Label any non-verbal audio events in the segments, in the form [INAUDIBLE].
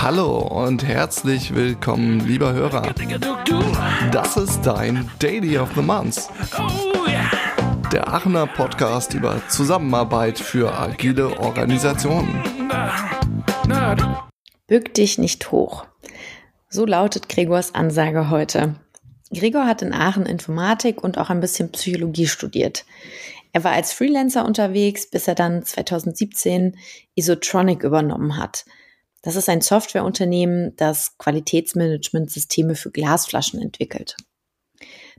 Hallo und herzlich willkommen, lieber Hörer. Das ist dein Daily of the Month. Der Aachener Podcast über Zusammenarbeit für agile Organisationen. Bück dich nicht hoch. So lautet Gregors Ansage heute. Gregor hat in Aachen Informatik und auch ein bisschen Psychologie studiert. Er war als Freelancer unterwegs, bis er dann 2017 Isotronic übernommen hat – das ist ein Softwareunternehmen, das Qualitätsmanagementsysteme für Glasflaschen entwickelt.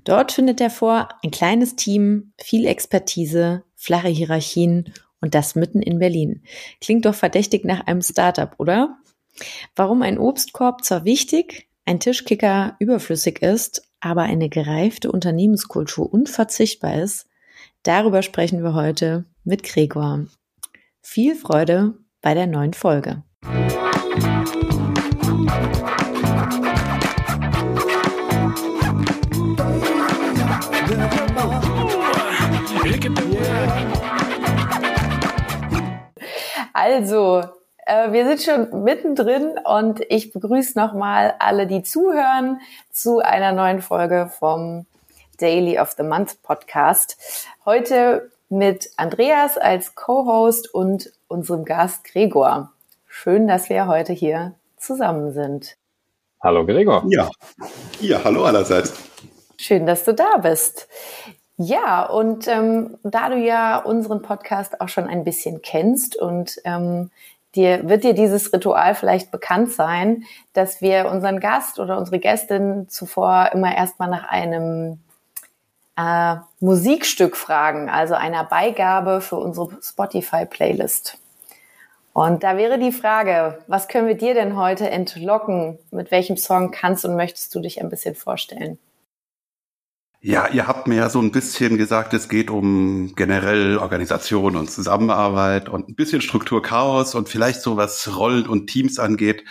Dort findet er vor, ein kleines Team, viel Expertise, flache Hierarchien und das mitten in Berlin. Klingt doch verdächtig nach einem Startup, oder? Warum ein Obstkorb zwar wichtig, ein Tischkicker überflüssig ist, aber eine gereifte Unternehmenskultur unverzichtbar ist, darüber sprechen wir heute mit Gregor. Viel Freude bei der neuen Folge. Also, äh, wir sind schon mittendrin und ich begrüße nochmal alle, die zuhören, zu einer neuen Folge vom Daily of the Month Podcast. Heute mit Andreas als Co-Host und unserem Gast Gregor. Schön, dass wir heute hier zusammen sind. Hallo Gregor. Ja, ja hallo allerseits. Schön, dass du da bist. Ja, und ähm, da du ja unseren Podcast auch schon ein bisschen kennst und ähm, dir wird dir dieses Ritual vielleicht bekannt sein, dass wir unseren Gast oder unsere Gästin zuvor immer erstmal nach einem äh, Musikstück fragen, also einer Beigabe für unsere Spotify-Playlist. Und da wäre die Frage, was können wir dir denn heute entlocken? Mit welchem Song kannst und möchtest du dich ein bisschen vorstellen? Ja, ihr habt mir ja so ein bisschen gesagt, es geht um generell Organisation und Zusammenarbeit und ein bisschen Strukturchaos und vielleicht so was Rollen und Teams angeht.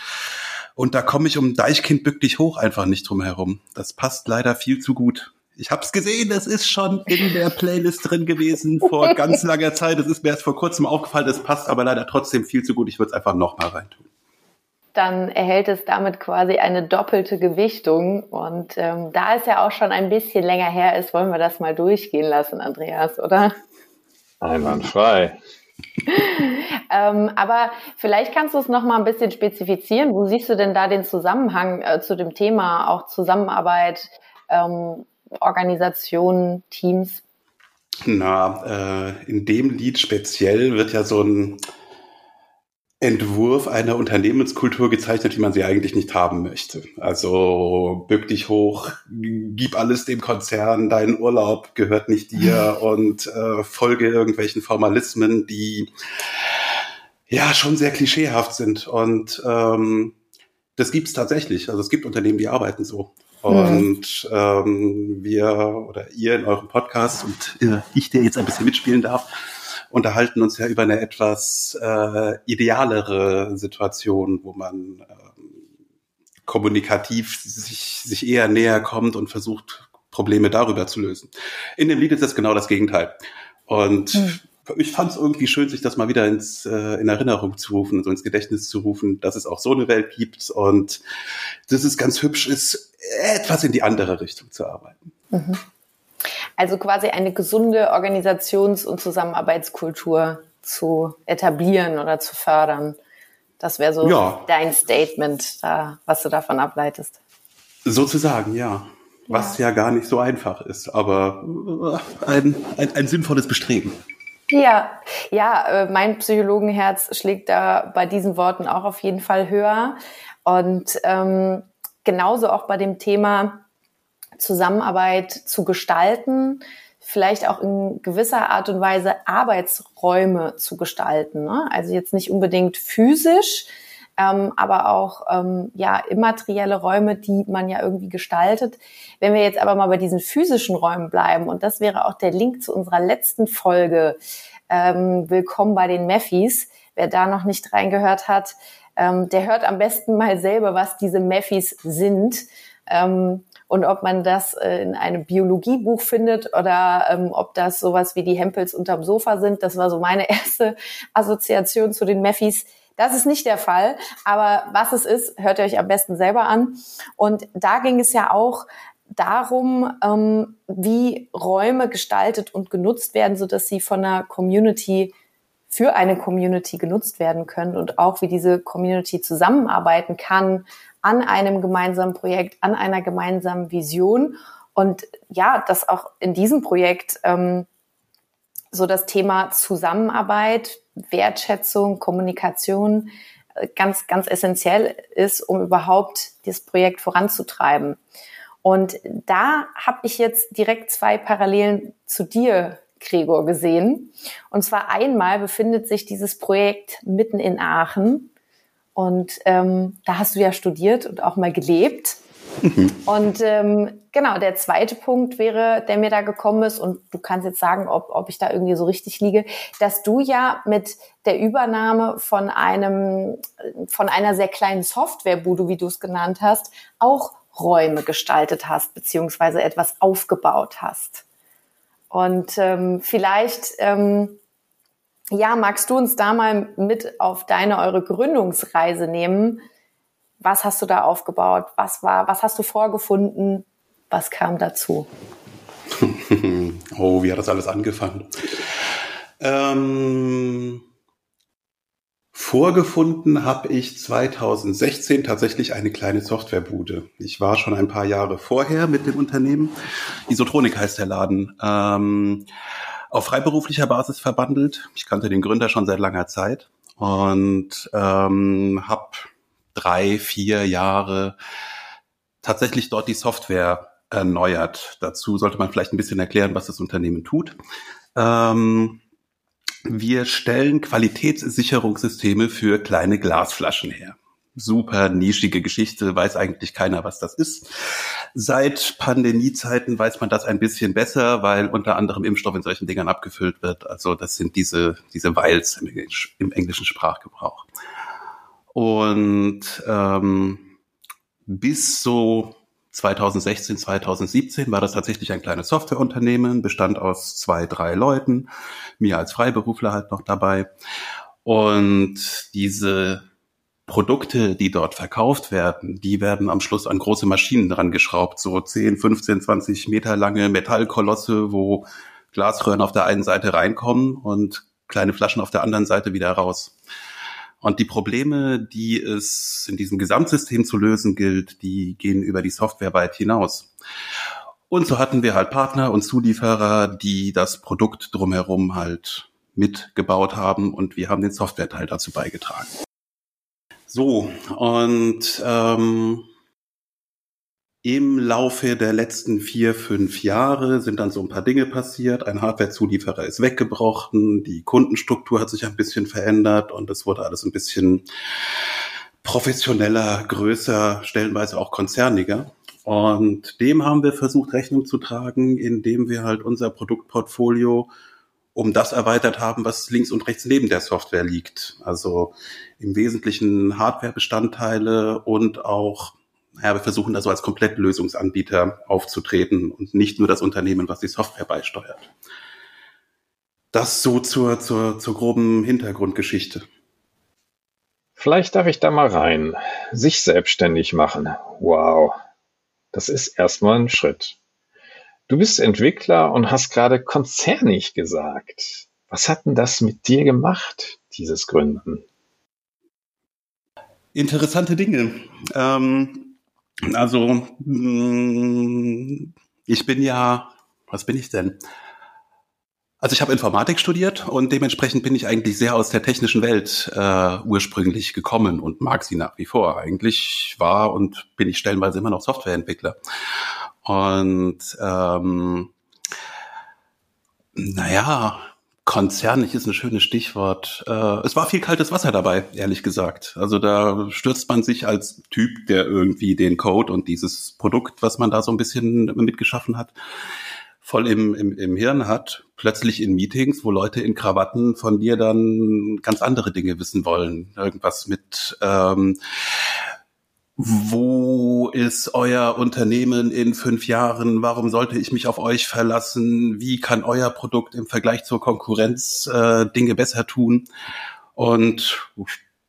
Und da komme ich um Deichkind bück dich hoch einfach nicht drum herum. Das passt leider viel zu gut. Ich habe es gesehen, das ist schon in der Playlist drin gewesen vor ganz langer Zeit. Das ist mir erst vor kurzem aufgefallen, das passt aber leider trotzdem viel zu gut. Ich würde es einfach nochmal reintun dann erhält es damit quasi eine doppelte Gewichtung. Und ähm, da es ja auch schon ein bisschen länger her ist, wollen wir das mal durchgehen lassen, Andreas, oder? Einwandfrei. [LAUGHS] ähm, aber vielleicht kannst du es noch mal ein bisschen spezifizieren. Wo siehst du denn da den Zusammenhang äh, zu dem Thema, auch Zusammenarbeit, ähm, Organisationen, Teams? Na, äh, in dem Lied speziell wird ja so ein Entwurf einer Unternehmenskultur gezeichnet, wie man sie eigentlich nicht haben möchte. Also bück dich hoch, gib alles dem Konzern, dein Urlaub gehört nicht dir [LAUGHS] und äh, folge irgendwelchen Formalismen, die ja schon sehr klischeehaft sind. Und ähm, das gibt's tatsächlich. Also es gibt Unternehmen, die arbeiten so. Und ähm, wir oder ihr in eurem Podcast und äh, ich, der jetzt ein bisschen mitspielen darf, unterhalten uns ja über eine etwas äh, idealere Situation, wo man äh, kommunikativ sich, sich eher näher kommt und versucht, Probleme darüber zu lösen. In dem Lied ist das genau das Gegenteil. Und mhm. Ich fand es irgendwie schön, sich das mal wieder ins, äh, in Erinnerung zu rufen, so ins Gedächtnis zu rufen, dass es auch so eine Welt gibt und dass es ganz hübsch ist, etwas in die andere Richtung zu arbeiten. Mhm. Also quasi eine gesunde Organisations- und Zusammenarbeitskultur zu etablieren oder zu fördern. Das wäre so ja. dein Statement, da, was du davon ableitest. Sozusagen, ja. Was ja, ja gar nicht so einfach ist, aber äh, ein, ein, ein sinnvolles Bestreben. Ja, ja, äh, mein Psychologenherz schlägt da bei diesen Worten auch auf jeden Fall höher. Und ähm, genauso auch bei dem Thema, Zusammenarbeit zu gestalten, vielleicht auch in gewisser Art und Weise Arbeitsräume zu gestalten. Ne? Also jetzt nicht unbedingt physisch, ähm, aber auch ähm, ja immaterielle Räume, die man ja irgendwie gestaltet. Wenn wir jetzt aber mal bei diesen physischen Räumen bleiben, und das wäre auch der Link zu unserer letzten Folge, ähm, Willkommen bei den Meffis. Wer da noch nicht reingehört hat, ähm, der hört am besten mal selber, was diese Meffis sind. Ähm, Und ob man das äh, in einem Biologiebuch findet oder ähm, ob das sowas wie die Hempels unterm Sofa sind, das war so meine [LAUGHS] erste Assoziation zu den Meffis. Das ist nicht der Fall, aber was es ist, hört ihr euch am besten selber an. Und da ging es ja auch darum, ähm, wie Räume gestaltet und genutzt werden, so dass sie von einer Community für eine Community genutzt werden können und auch wie diese Community zusammenarbeiten kann an einem gemeinsamen Projekt, an einer gemeinsamen Vision. Und ja, dass auch in diesem Projekt ähm, so das Thema Zusammenarbeit, Wertschätzung, Kommunikation äh, ganz, ganz essentiell ist, um überhaupt das Projekt voranzutreiben. Und da habe ich jetzt direkt zwei Parallelen zu dir Gregor gesehen. Und zwar einmal befindet sich dieses Projekt mitten in Aachen. Und ähm, da hast du ja studiert und auch mal gelebt. Mhm. Und ähm, genau, der zweite Punkt wäre, der mir da gekommen ist, und du kannst jetzt sagen, ob, ob ich da irgendwie so richtig liege, dass du ja mit der Übernahme von einem, von einer sehr kleinen Softwarebude, wie du es genannt hast, auch Räume gestaltet hast, beziehungsweise etwas aufgebaut hast. Und ähm, vielleicht, ähm, ja, magst du uns da mal mit auf deine, eure Gründungsreise nehmen? Was hast du da aufgebaut? Was war, was hast du vorgefunden? Was kam dazu? [LAUGHS] oh, wie hat das alles angefangen? Ähm, Vorgefunden habe ich 2016 tatsächlich eine kleine Softwarebude. Ich war schon ein paar Jahre vorher mit dem Unternehmen. Isotronik heißt der Laden. Ähm, auf freiberuflicher Basis verbandelt. Ich kannte den Gründer schon seit langer Zeit und ähm, habe drei, vier Jahre tatsächlich dort die Software erneuert. Dazu sollte man vielleicht ein bisschen erklären, was das Unternehmen tut. Ähm, wir stellen Qualitätssicherungssysteme für kleine Glasflaschen her. Super nischige Geschichte, weiß eigentlich keiner, was das ist. Seit Pandemiezeiten weiß man das ein bisschen besser, weil unter anderem Impfstoff in solchen Dingern abgefüllt wird. Also das sind diese, diese Vials im, im englischen Sprachgebrauch. Und ähm, bis so 2016, 2017 war das tatsächlich ein kleines Softwareunternehmen, bestand aus zwei, drei Leuten, mir als Freiberufler halt noch dabei. Und diese Produkte, die dort verkauft werden, die werden am Schluss an große Maschinen dran geschraubt, so 10, 15, 20 Meter lange Metallkolosse, wo Glasröhren auf der einen Seite reinkommen und kleine Flaschen auf der anderen Seite wieder raus. Und die Probleme, die es in diesem Gesamtsystem zu lösen gilt, die gehen über die Software weit hinaus. Und so hatten wir halt Partner und Zulieferer, die das Produkt drumherum halt mitgebaut haben und wir haben den Softwareteil dazu beigetragen. So, und ähm, im Laufe der letzten vier, fünf Jahre sind dann so ein paar Dinge passiert. Ein Hardware-Zulieferer ist weggebrochen, die Kundenstruktur hat sich ein bisschen verändert und es wurde alles ein bisschen professioneller, größer, stellenweise auch konzerniger. Und dem haben wir versucht, Rechnung zu tragen, indem wir halt unser Produktportfolio um das erweitert haben, was links und rechts neben der Software liegt. Also im Wesentlichen Hardware-Bestandteile und auch ja, wir versuchen da so als Komplettlösungsanbieter aufzutreten und nicht nur das Unternehmen, was die Software beisteuert. Das so zur, zur, zur groben Hintergrundgeschichte. Vielleicht darf ich da mal rein. Sich selbstständig machen. Wow. Das ist erstmal ein Schritt. Du bist Entwickler und hast gerade konzernig gesagt. Was hat denn das mit dir gemacht, dieses Gründen? Interessante Dinge. Ähm, also, mm, ich bin ja, was bin ich denn? Also ich habe Informatik studiert und dementsprechend bin ich eigentlich sehr aus der technischen Welt äh, ursprünglich gekommen und mag sie nach wie vor. Eigentlich war und bin ich stellenweise immer noch Softwareentwickler. Und ähm, naja, Konzernig ist ein schönes Stichwort. Äh, es war viel kaltes Wasser dabei, ehrlich gesagt. Also da stürzt man sich als Typ, der irgendwie den Code und dieses Produkt, was man da so ein bisschen mitgeschaffen hat, voll im, im, im Hirn hat, plötzlich in Meetings, wo Leute in Krawatten von dir dann ganz andere Dinge wissen wollen. Irgendwas mit ähm, wo ist euer Unternehmen in fünf Jahren? Warum sollte ich mich auf euch verlassen? Wie kann euer Produkt im Vergleich zur Konkurrenz äh, Dinge besser tun? Und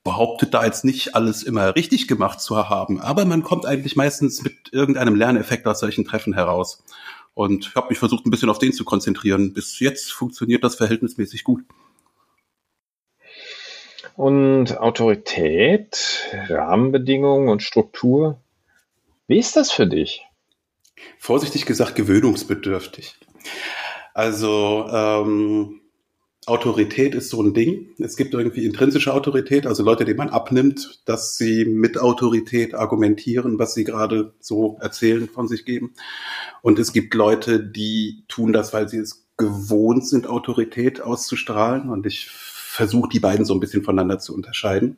behauptet da jetzt nicht alles immer richtig gemacht zu haben, aber man kommt eigentlich meistens mit irgendeinem Lerneffekt aus solchen Treffen heraus. Und ich habe mich versucht, ein bisschen auf den zu konzentrieren. Bis jetzt funktioniert das verhältnismäßig gut. Und Autorität, Rahmenbedingungen und Struktur, wie ist das für dich? Vorsichtig gesagt, gewöhnungsbedürftig. Also ähm, Autorität ist so ein Ding. Es gibt irgendwie intrinsische Autorität, also Leute, denen man abnimmt, dass sie mit Autorität argumentieren, was sie gerade so erzählen, von sich geben. Und es gibt Leute, die tun das, weil sie es gewohnt sind, Autorität auszustrahlen. Und ich versuche, die beiden so ein bisschen voneinander zu unterscheiden.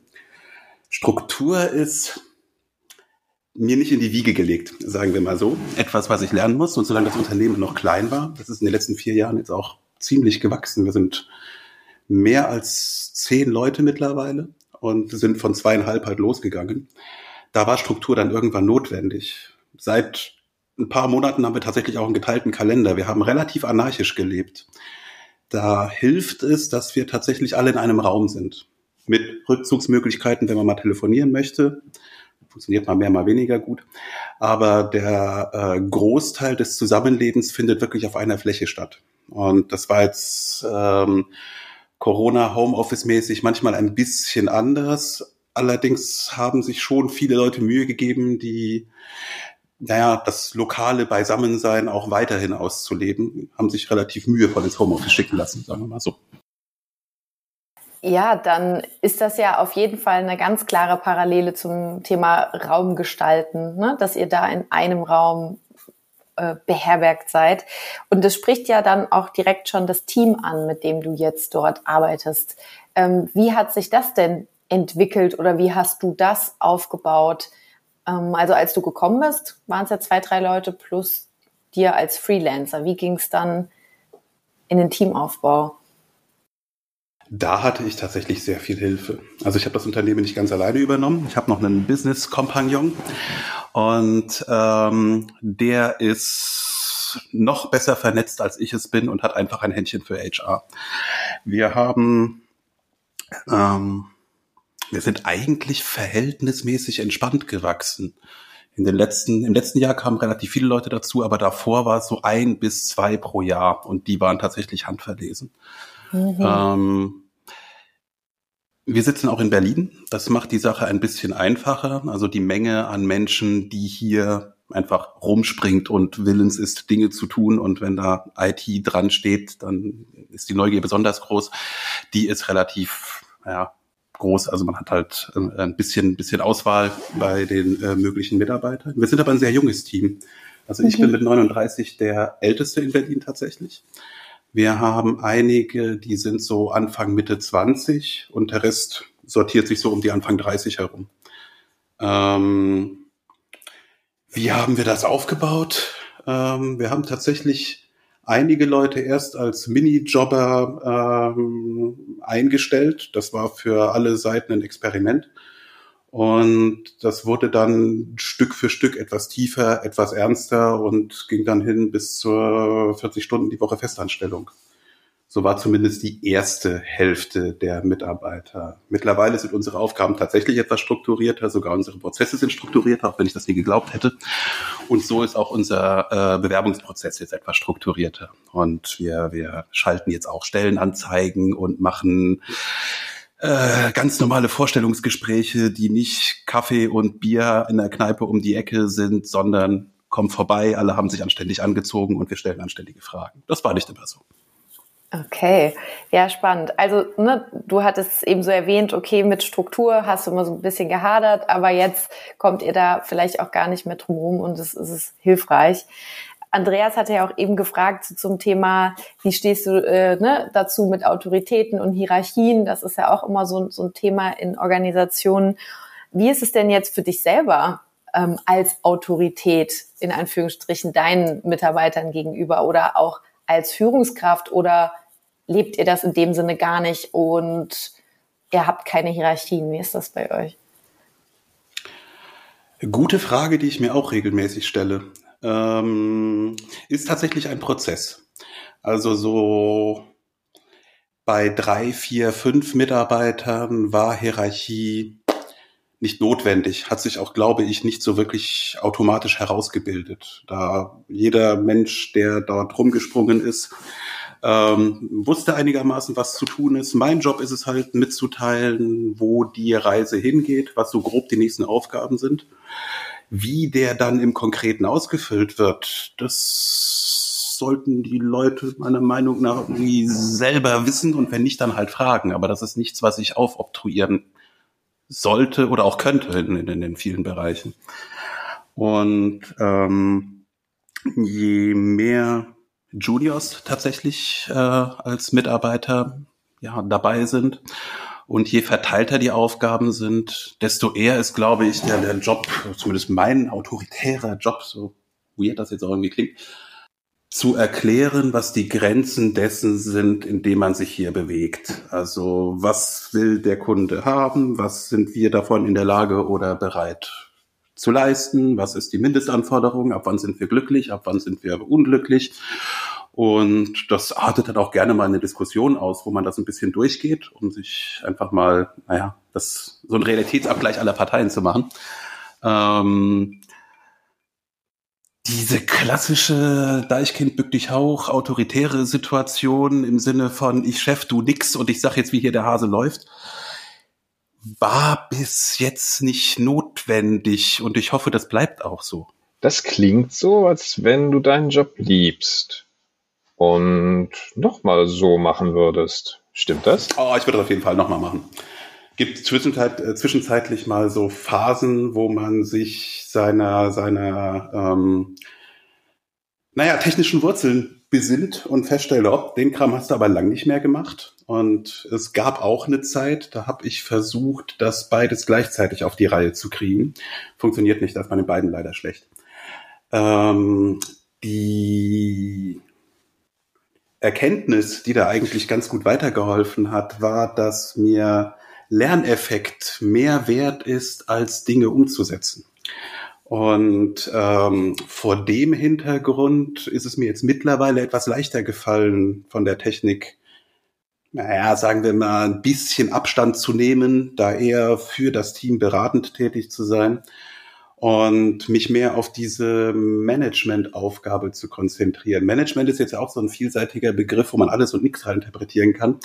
Struktur ist mir nicht in die Wiege gelegt, sagen wir mal so. Etwas, was ich lernen muss. Und solange das Unternehmen noch klein war, das ist in den letzten vier Jahren jetzt auch ziemlich gewachsen. Wir sind mehr als zehn Leute mittlerweile und sind von zweieinhalb halt losgegangen. Da war Struktur dann irgendwann notwendig. Seit ein paar Monaten haben wir tatsächlich auch einen geteilten Kalender. Wir haben relativ anarchisch gelebt. Da hilft es, dass wir tatsächlich alle in einem Raum sind. Mit Rückzugsmöglichkeiten, wenn man mal telefonieren möchte. Funktioniert mal mehr, mal weniger gut. Aber der äh, Großteil des Zusammenlebens findet wirklich auf einer Fläche statt. Und das war jetzt ähm, Corona Homeoffice mäßig manchmal ein bisschen anders. Allerdings haben sich schon viele Leute Mühe gegeben, die naja, das lokale Beisammensein auch weiterhin auszuleben, haben sich relativ mühevoll ins Homeoffice schicken lassen, sagen wir mal so. Ja, dann ist das ja auf jeden Fall eine ganz klare Parallele zum Thema Raumgestalten, ne? dass ihr da in einem Raum äh, beherbergt seid. Und das spricht ja dann auch direkt schon das Team an, mit dem du jetzt dort arbeitest. Ähm, wie hat sich das denn entwickelt oder wie hast du das aufgebaut? Ähm, also als du gekommen bist, waren es ja zwei, drei Leute plus dir als Freelancer. Wie ging es dann in den Teamaufbau? Da hatte ich tatsächlich sehr viel Hilfe. Also ich habe das Unternehmen nicht ganz alleine übernommen. Ich habe noch einen Business-Kompagnon und ähm, der ist noch besser vernetzt, als ich es bin und hat einfach ein Händchen für HR. Wir haben ähm, wir sind eigentlich verhältnismäßig entspannt gewachsen. In den letzten, im letzten Jahr kamen relativ viele Leute dazu, aber davor war es so ein bis zwei pro Jahr und die waren tatsächlich handverlesen. Mhm. Ähm, wir sitzen auch in Berlin. Das macht die Sache ein bisschen einfacher. Also die Menge an Menschen, die hier einfach rumspringt und willens ist, Dinge zu tun. Und wenn da IT dran steht, dann ist die Neugier besonders groß. Die ist relativ, ja, groß. Also man hat halt äh, ein bisschen, bisschen Auswahl bei den äh, möglichen Mitarbeitern. Wir sind aber ein sehr junges Team. Also ich mhm. bin mit 39 der älteste in Berlin tatsächlich. Wir haben einige, die sind so Anfang Mitte 20 und der Rest sortiert sich so um die Anfang 30 herum. Ähm, wie haben wir das aufgebaut? Ähm, wir haben tatsächlich einige Leute erst als Minijobber ähm, eingestellt. Das war für alle Seiten ein Experiment. Und das wurde dann Stück für Stück etwas tiefer, etwas ernster und ging dann hin bis zur 40 Stunden die Woche Festanstellung. So war zumindest die erste Hälfte der Mitarbeiter. Mittlerweile sind unsere Aufgaben tatsächlich etwas strukturierter, sogar unsere Prozesse sind strukturierter, auch wenn ich das nie geglaubt hätte. Und so ist auch unser äh, Bewerbungsprozess jetzt etwas strukturierter. Und wir, wir schalten jetzt auch Stellenanzeigen und machen äh, ganz normale Vorstellungsgespräche, die nicht Kaffee und Bier in der Kneipe um die Ecke sind, sondern kommen vorbei, alle haben sich anständig angezogen und wir stellen anständige Fragen. Das war nicht immer so. Okay, ja, spannend. Also, ne, du hattest eben so erwähnt, okay, mit Struktur hast du immer so ein bisschen gehadert, aber jetzt kommt ihr da vielleicht auch gar nicht mehr drum rum und es, ist hilfreich. Andreas hatte ja auch eben gefragt so zum Thema, wie stehst du äh, ne, dazu mit Autoritäten und Hierarchien? Das ist ja auch immer so, so ein Thema in Organisationen. Wie ist es denn jetzt für dich selber ähm, als Autorität in Anführungsstrichen deinen Mitarbeitern gegenüber oder auch als Führungskraft oder lebt ihr das in dem Sinne gar nicht und ihr habt keine Hierarchien? Wie ist das bei euch? Gute Frage, die ich mir auch regelmäßig stelle. Ähm, ist tatsächlich ein Prozess. Also so bei drei, vier, fünf Mitarbeitern war Hierarchie nicht notwendig, hat sich auch, glaube ich, nicht so wirklich automatisch herausgebildet. Da jeder Mensch, der dort rumgesprungen ist, ähm, wusste einigermaßen, was zu tun ist. Mein Job ist es halt mitzuteilen, wo die Reise hingeht, was so grob die nächsten Aufgaben sind. Wie der dann im Konkreten ausgefüllt wird, das sollten die Leute meiner Meinung nach irgendwie selber wissen und wenn nicht, dann halt fragen. Aber das ist nichts, was ich aufobtruieren sollte oder auch könnte in, in, in den vielen Bereichen. Und ähm, je mehr Juniors tatsächlich äh, als Mitarbeiter ja, dabei sind. Und je verteilter die Aufgaben sind, desto eher ist, glaube ich, der, der Job, zumindest mein autoritärer Job, so weird das jetzt auch irgendwie klingt, zu erklären, was die Grenzen dessen sind, in dem man sich hier bewegt. Also was will der Kunde haben? Was sind wir davon in der Lage oder bereit zu leisten? Was ist die Mindestanforderung? Ab wann sind wir glücklich? Ab wann sind wir unglücklich? Und das artet dann auch gerne mal eine Diskussion aus, wo man das ein bisschen durchgeht, um sich einfach mal, naja, das, so ein Realitätsabgleich aller Parteien zu machen. Ähm, diese klassische Deichkind bück dich Hauch, autoritäre Situation im Sinne von ich Chef, du nix und ich sag jetzt, wie hier der Hase läuft, war bis jetzt nicht notwendig und ich hoffe, das bleibt auch so. Das klingt so, als wenn du deinen Job liebst und nochmal so machen würdest. Stimmt das? Oh, ich würde das auf jeden Fall nochmal machen. Gibt zwischenzeit, äh, zwischenzeitlich mal so Phasen, wo man sich seiner, seiner ähm, naja, technischen Wurzeln besinnt und feststellt, oh, den Kram hast du aber lang nicht mehr gemacht. Und es gab auch eine Zeit, da habe ich versucht, das beides gleichzeitig auf die Reihe zu kriegen. Funktioniert nicht, das war den beiden leider schlecht. Ähm, die Erkenntnis, die da eigentlich ganz gut weitergeholfen hat, war, dass mir Lerneffekt mehr wert ist, als Dinge umzusetzen. Und ähm, vor dem Hintergrund ist es mir jetzt mittlerweile etwas leichter gefallen, von der Technik naja, sagen wir mal, ein bisschen Abstand zu nehmen, da eher für das Team beratend tätig zu sein und mich mehr auf diese Management-Aufgabe zu konzentrieren. Management ist jetzt auch so ein vielseitiger Begriff, wo man alles und nichts interpretieren kann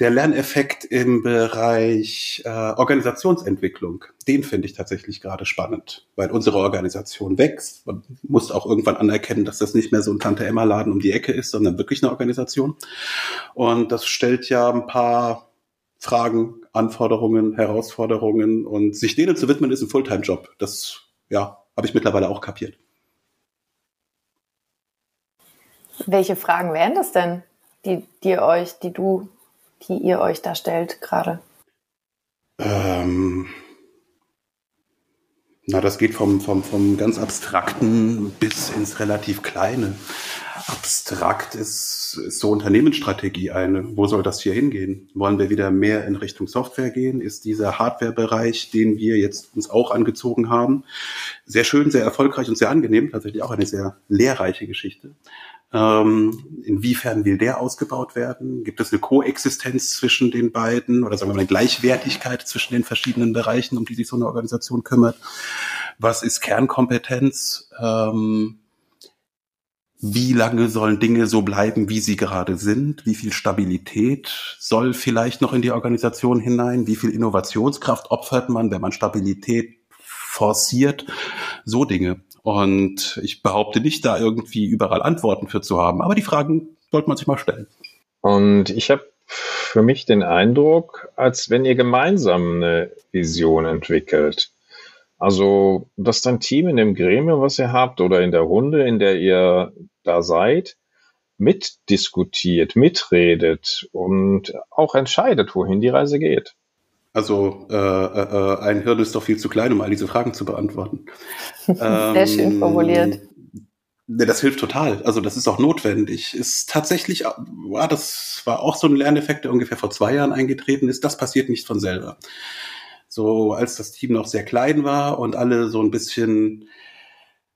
der Lerneffekt im Bereich äh, Organisationsentwicklung, den finde ich tatsächlich gerade spannend, weil unsere Organisation wächst. Man muss auch irgendwann anerkennen, dass das nicht mehr so ein Tante-Emma-Laden um die Ecke ist, sondern wirklich eine Organisation. Und das stellt ja ein paar Fragen, Anforderungen, Herausforderungen und sich denen zu widmen, ist ein Fulltime-Job. Das, ja, habe ich mittlerweile auch kapiert. Welche Fragen wären das denn, die, die euch, die du die ihr euch da stellt gerade? Ähm, na, das geht vom, vom, vom ganz Abstrakten bis ins relativ Kleine. Abstrakt ist, ist so Unternehmensstrategie eine. Wo soll das hier hingehen? Wollen wir wieder mehr in Richtung Software gehen? Ist dieser Hardware-Bereich, den wir jetzt uns auch angezogen haben, sehr schön, sehr erfolgreich und sehr angenehm, tatsächlich auch eine sehr lehrreiche Geschichte. Ähm, inwiefern will der ausgebaut werden? Gibt es eine Koexistenz zwischen den beiden oder sagen wir mal eine Gleichwertigkeit zwischen den verschiedenen Bereichen, um die sich so eine Organisation kümmert? Was ist Kernkompetenz? Ähm, wie lange sollen Dinge so bleiben, wie sie gerade sind? Wie viel Stabilität soll vielleicht noch in die Organisation hinein? Wie viel Innovationskraft opfert man, wenn man Stabilität forciert? So Dinge. Und ich behaupte nicht, da irgendwie überall Antworten für zu haben, aber die Fragen sollte man sich mal stellen. Und ich habe für mich den Eindruck, als wenn ihr gemeinsam eine Vision entwickelt. Also, dass dein Team in dem Gremium, was ihr habt, oder in der Runde, in der ihr da seid, mitdiskutiert, mitredet und auch entscheidet, wohin die Reise geht. Also äh, äh, ein Hirn ist doch viel zu klein, um all diese Fragen zu beantworten. [LAUGHS] Sehr ähm, schön formuliert. Ne, das hilft total. Also das ist auch notwendig. Ist tatsächlich, ja, das war auch so ein Lerneffekt, der ungefähr vor zwei Jahren eingetreten ist. Das passiert nicht von selber So als das Team noch sehr klein war und alle so ein bisschen,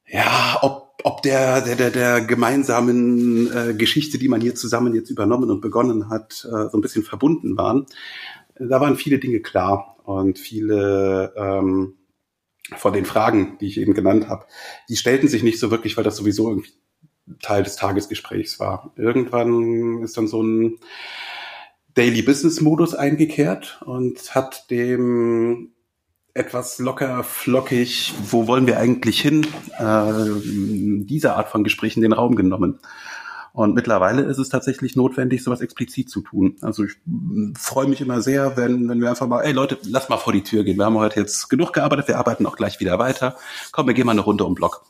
ja, ob, ob der, der, der, der gemeinsamen äh, Geschichte, die man hier zusammen jetzt übernommen und begonnen hat, äh, so ein bisschen verbunden waren. Da waren viele Dinge klar und viele ähm, von den Fragen, die ich eben genannt habe, die stellten sich nicht so wirklich, weil das sowieso irgendwie Teil des Tagesgesprächs war. Irgendwann ist dann so ein Daily Business Modus eingekehrt und hat dem etwas locker flockig, wo wollen wir eigentlich hin, äh, diese Art von Gesprächen den Raum genommen. Und mittlerweile ist es tatsächlich notwendig, sowas explizit zu tun. Also ich freue mich immer sehr, wenn, wenn wir einfach mal, ey Leute, lass mal vor die Tür gehen. Wir haben heute jetzt genug gearbeitet, wir arbeiten auch gleich wieder weiter. Komm, wir gehen mal eine Runde um Block.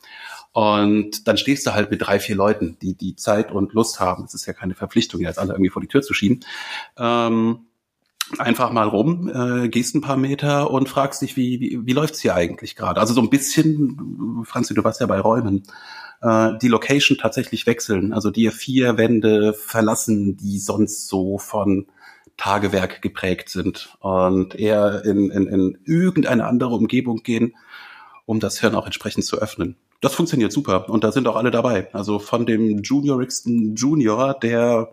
Und dann stehst du halt mit drei, vier Leuten, die die Zeit und Lust haben. Es ist ja keine Verpflichtung, jetzt alle irgendwie vor die Tür zu schieben. Ähm, einfach mal rum, äh, gehst ein paar Meter und fragst dich, wie, wie, wie läuft's hier eigentlich gerade? Also so ein bisschen, Franzi, du warst ja bei Räumen, äh, die Location tatsächlich wechseln. Also dir vier Wände verlassen, die sonst so von Tagewerk geprägt sind und eher in, in, in irgendeine andere Umgebung gehen, um das Hirn auch entsprechend zu öffnen das funktioniert super und da sind auch alle dabei. Also von dem juniorigsten Junior, der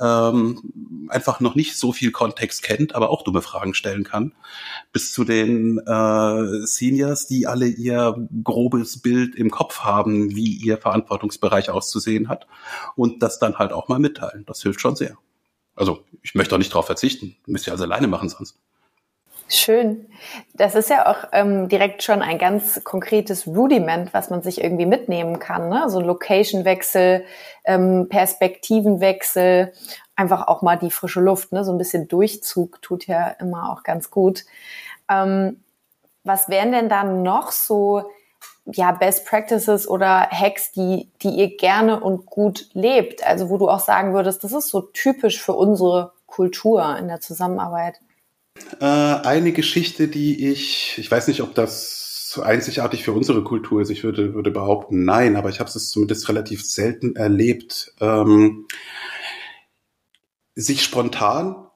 ähm, einfach noch nicht so viel Kontext kennt, aber auch dumme Fragen stellen kann, bis zu den äh, Seniors, die alle ihr grobes Bild im Kopf haben, wie ihr Verantwortungsbereich auszusehen hat und das dann halt auch mal mitteilen. Das hilft schon sehr. Also ich möchte auch nicht darauf verzichten. Müsst ihr also alleine machen sonst. Schön. Das ist ja auch ähm, direkt schon ein ganz konkretes Rudiment, was man sich irgendwie mitnehmen kann. Ne? So Location-Wechsel, ähm, Perspektivenwechsel, einfach auch mal die frische Luft. Ne? So ein bisschen Durchzug tut ja immer auch ganz gut. Ähm, was wären denn da noch so ja, Best Practices oder Hacks, die, die ihr gerne und gut lebt? Also wo du auch sagen würdest, das ist so typisch für unsere Kultur in der Zusammenarbeit. Äh, eine Geschichte, die ich, ich weiß nicht, ob das einzigartig für unsere Kultur ist. Ich würde, würde behaupten, nein, aber ich habe es zumindest relativ selten erlebt. Ähm, sich spontan,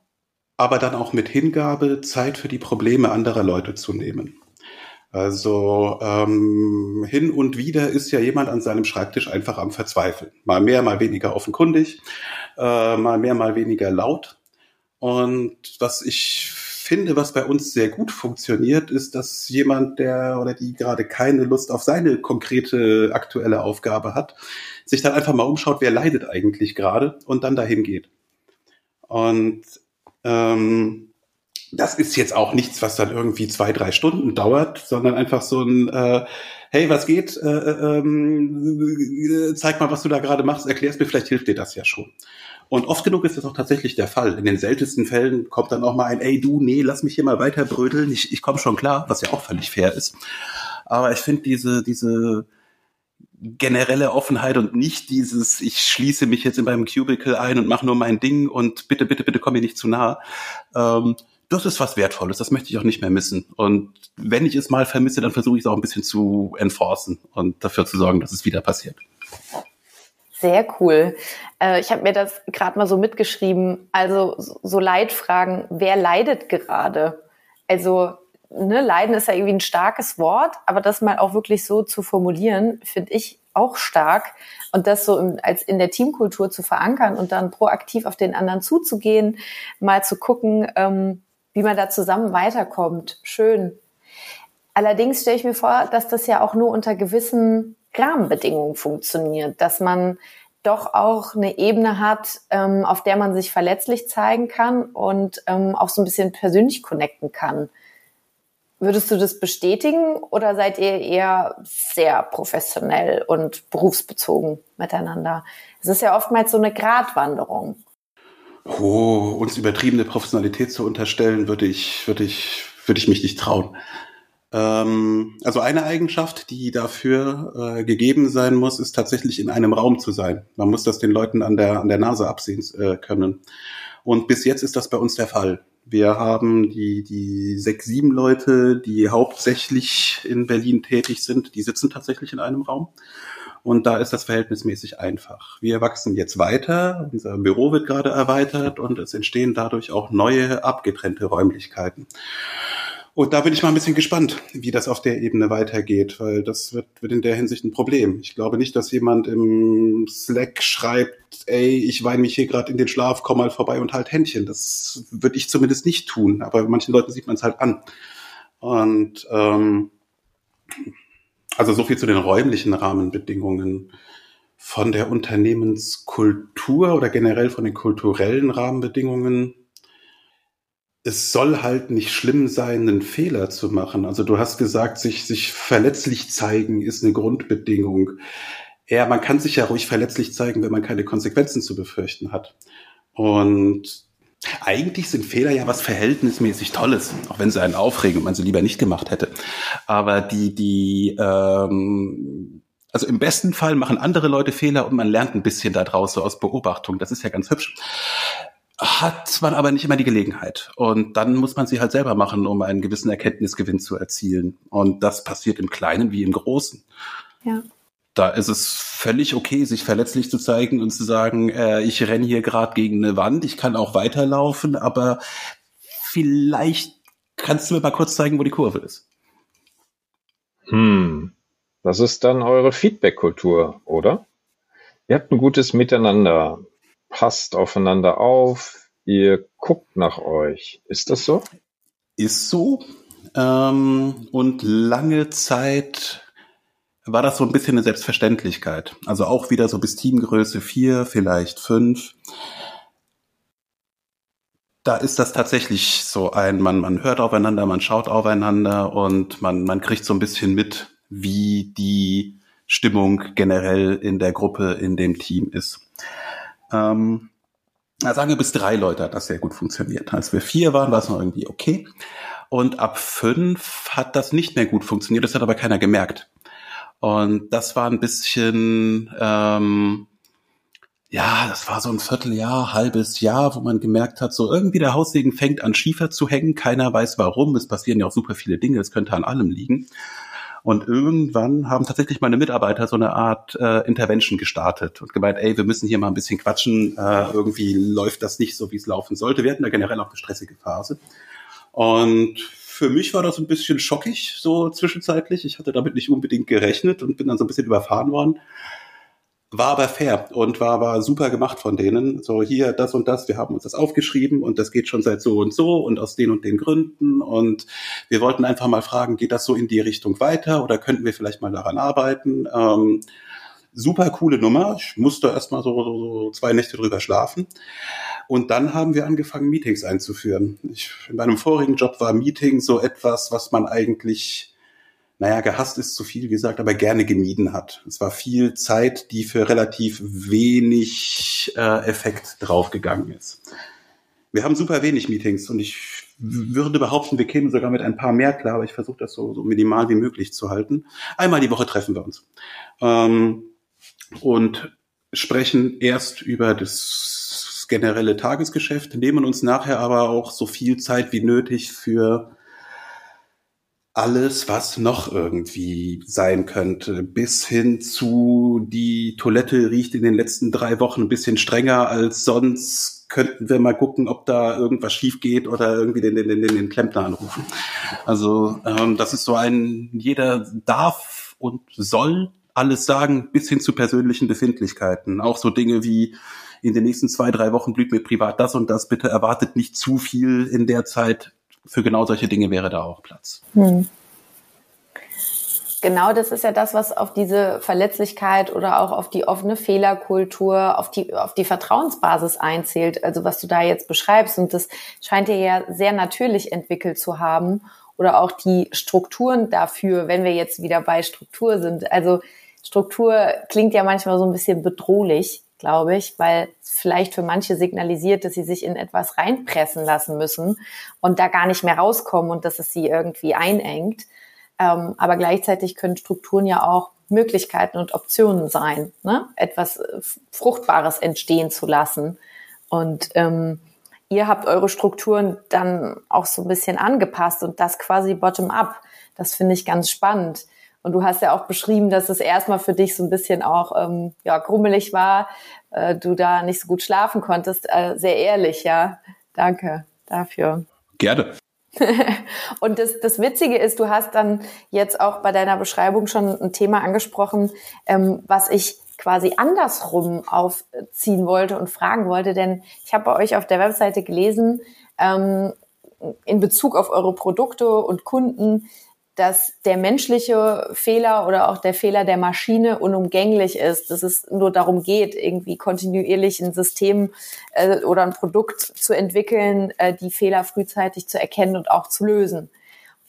aber dann auch mit Hingabe Zeit für die Probleme anderer Leute zu nehmen. Also ähm, hin und wieder ist ja jemand an seinem Schreibtisch einfach am Verzweifeln. Mal mehr, mal weniger offenkundig, äh, mal mehr, mal weniger laut. Und was ich finde, was bei uns sehr gut funktioniert, ist, dass jemand, der oder die gerade keine Lust auf seine konkrete aktuelle Aufgabe hat, sich dann einfach mal umschaut, wer leidet eigentlich gerade und dann dahin geht. Und ähm, das ist jetzt auch nichts, was dann irgendwie zwei, drei Stunden dauert, sondern einfach so ein äh, Hey, was geht? Äh, äh, äh, zeig mal, was du da gerade machst, erklär's mir, vielleicht hilft dir das ja schon. Und oft genug ist das auch tatsächlich der Fall. In den seltensten Fällen kommt dann auch mal ein, ey du, nee, lass mich hier mal weiter brödeln, ich, ich komme schon klar, was ja auch völlig fair ist. Aber ich finde diese, diese generelle Offenheit und nicht dieses, ich schließe mich jetzt in meinem Cubicle ein und mache nur mein Ding und bitte, bitte, bitte komm mir nicht zu nah. Ähm, das ist was Wertvolles, das möchte ich auch nicht mehr missen. Und wenn ich es mal vermisse, dann versuche ich es auch ein bisschen zu enforcen und dafür zu sorgen, dass es wieder passiert. Sehr cool. Äh, ich habe mir das gerade mal so mitgeschrieben. Also so Leitfragen, wer leidet gerade? Also ne, Leiden ist ja irgendwie ein starkes Wort, aber das mal auch wirklich so zu formulieren, finde ich auch stark. Und das so als in der Teamkultur zu verankern und dann proaktiv auf den anderen zuzugehen, mal zu gucken, ähm, wie man da zusammen weiterkommt. Schön. Allerdings stelle ich mir vor, dass das ja auch nur unter gewissen Rahmenbedingungen funktioniert, dass man doch auch eine Ebene hat, ähm, auf der man sich verletzlich zeigen kann und ähm, auch so ein bisschen persönlich connecten kann. Würdest du das bestätigen oder seid ihr eher sehr professionell und berufsbezogen miteinander? Es ist ja oftmals so eine Gratwanderung. Oh, uns übertriebene Professionalität zu unterstellen, würde ich, würde ich, würde ich mich nicht trauen. Ähm, also eine Eigenschaft, die dafür äh, gegeben sein muss, ist tatsächlich in einem Raum zu sein. Man muss das den Leuten an der, an der Nase absehen äh, können. Und bis jetzt ist das bei uns der Fall. Wir haben die, die sechs, sieben Leute, die hauptsächlich in Berlin tätig sind, die sitzen tatsächlich in einem Raum. Und da ist das verhältnismäßig einfach. Wir wachsen jetzt weiter, unser Büro wird gerade erweitert und es entstehen dadurch auch neue abgetrennte Räumlichkeiten. Und da bin ich mal ein bisschen gespannt, wie das auf der Ebene weitergeht, weil das wird, wird in der Hinsicht ein Problem. Ich glaube nicht, dass jemand im Slack schreibt, ey, ich weine mich hier gerade in den Schlaf, komm mal vorbei und halt Händchen. Das würde ich zumindest nicht tun, aber manchen Leuten sieht man es halt an. Und ähm, also so viel zu den räumlichen Rahmenbedingungen. Von der Unternehmenskultur oder generell von den kulturellen Rahmenbedingungen es soll halt nicht schlimm sein, einen Fehler zu machen. Also du hast gesagt, sich, sich verletzlich zeigen ist eine Grundbedingung. Ja, man kann sich ja ruhig verletzlich zeigen, wenn man keine Konsequenzen zu befürchten hat. Und eigentlich sind Fehler ja was verhältnismäßig Tolles, auch wenn sie einen aufregen und man sie lieber nicht gemacht hätte. Aber die, die, ähm, also im besten Fall machen andere Leute Fehler und man lernt ein bisschen daraus so aus Beobachtung. Das ist ja ganz hübsch hat man aber nicht immer die Gelegenheit. Und dann muss man sie halt selber machen, um einen gewissen Erkenntnisgewinn zu erzielen. Und das passiert im Kleinen wie im Großen. Ja. Da ist es völlig okay, sich verletzlich zu zeigen und zu sagen, äh, ich renne hier gerade gegen eine Wand, ich kann auch weiterlaufen, aber vielleicht kannst du mir mal kurz zeigen, wo die Kurve ist. Hm, das ist dann eure Feedback-Kultur, oder? Ihr habt ein gutes Miteinander passt aufeinander auf, ihr guckt nach euch. Ist das so? Ist so. Ähm, und lange Zeit war das so ein bisschen eine Selbstverständlichkeit. Also auch wieder so bis Teamgröße vier, vielleicht fünf. Da ist das tatsächlich so ein, man, man hört aufeinander, man schaut aufeinander und man, man kriegt so ein bisschen mit, wie die Stimmung generell in der Gruppe, in dem Team ist. Ähm, na, sagen wir bis drei Leute hat das sehr gut funktioniert. Als wir vier waren, war es noch irgendwie okay. Und ab fünf hat das nicht mehr gut funktioniert. Das hat aber keiner gemerkt. Und das war ein bisschen, ähm, ja, das war so ein Vierteljahr, halbes Jahr, wo man gemerkt hat, so irgendwie der Haussegen fängt an Schiefer zu hängen. Keiner weiß warum. Es passieren ja auch super viele Dinge. Es könnte an allem liegen. Und irgendwann haben tatsächlich meine Mitarbeiter so eine Art äh, Intervention gestartet und gemeint, ey, wir müssen hier mal ein bisschen quatschen. Äh, irgendwie läuft das nicht so, wie es laufen sollte. Wir hatten da generell auch eine stressige Phase. Und für mich war das ein bisschen schockig, so zwischenzeitlich. Ich hatte damit nicht unbedingt gerechnet und bin dann so ein bisschen überfahren worden. War aber fair und war aber super gemacht von denen. So hier, das und das, wir haben uns das aufgeschrieben und das geht schon seit so und so und aus den und den Gründen. Und wir wollten einfach mal fragen, geht das so in die Richtung weiter oder könnten wir vielleicht mal daran arbeiten? Ähm, super coole Nummer. Ich musste erst mal so, so, so zwei Nächte drüber schlafen. Und dann haben wir angefangen, Meetings einzuführen. Ich, in meinem vorigen Job war Meeting so etwas, was man eigentlich naja, gehasst ist zu viel gesagt, aber gerne gemieden hat. Es war viel Zeit, die für relativ wenig äh, Effekt draufgegangen ist. Wir haben super wenig Meetings und ich würde behaupten, wir kämen sogar mit ein paar mehr klar, aber ich versuche das so, so minimal wie möglich zu halten. Einmal die Woche treffen wir uns ähm, und sprechen erst über das generelle Tagesgeschäft, nehmen uns nachher aber auch so viel Zeit wie nötig für alles, was noch irgendwie sein könnte, bis hin zu die Toilette riecht in den letzten drei Wochen ein bisschen strenger als sonst. Könnten wir mal gucken, ob da irgendwas schief geht oder irgendwie den, den, den, den Klempner anrufen. Also ähm, das ist so ein, jeder darf und soll alles sagen, bis hin zu persönlichen Befindlichkeiten. Auch so Dinge wie, in den nächsten zwei, drei Wochen blüht mir privat das und das, bitte erwartet nicht zu viel in der Zeit für genau solche Dinge wäre da auch Platz. Hm. Genau, das ist ja das, was auf diese Verletzlichkeit oder auch auf die offene Fehlerkultur, auf die, auf die Vertrauensbasis einzählt. Also was du da jetzt beschreibst. Und das scheint dir ja sehr natürlich entwickelt zu haben. Oder auch die Strukturen dafür, wenn wir jetzt wieder bei Struktur sind. Also Struktur klingt ja manchmal so ein bisschen bedrohlich glaube ich, weil vielleicht für manche signalisiert, dass sie sich in etwas reinpressen lassen müssen und da gar nicht mehr rauskommen und dass es sie irgendwie einengt. Ähm, aber gleichzeitig können Strukturen ja auch Möglichkeiten und Optionen sein, ne? etwas äh, Fruchtbares entstehen zu lassen. Und ähm, ihr habt eure Strukturen dann auch so ein bisschen angepasst und das quasi bottom-up. Das finde ich ganz spannend. Und du hast ja auch beschrieben, dass es erstmal für dich so ein bisschen auch ähm, ja, grummelig war, äh, du da nicht so gut schlafen konntest. Äh, sehr ehrlich, ja. Danke dafür. Gerne. [LAUGHS] und das, das Witzige ist, du hast dann jetzt auch bei deiner Beschreibung schon ein Thema angesprochen, ähm, was ich quasi andersrum aufziehen wollte und fragen wollte, denn ich habe bei euch auf der Webseite gelesen, ähm, in Bezug auf eure Produkte und Kunden, dass der menschliche Fehler oder auch der Fehler der Maschine unumgänglich ist, dass es nur darum geht, irgendwie kontinuierlich ein System äh, oder ein Produkt zu entwickeln, äh, die Fehler frühzeitig zu erkennen und auch zu lösen.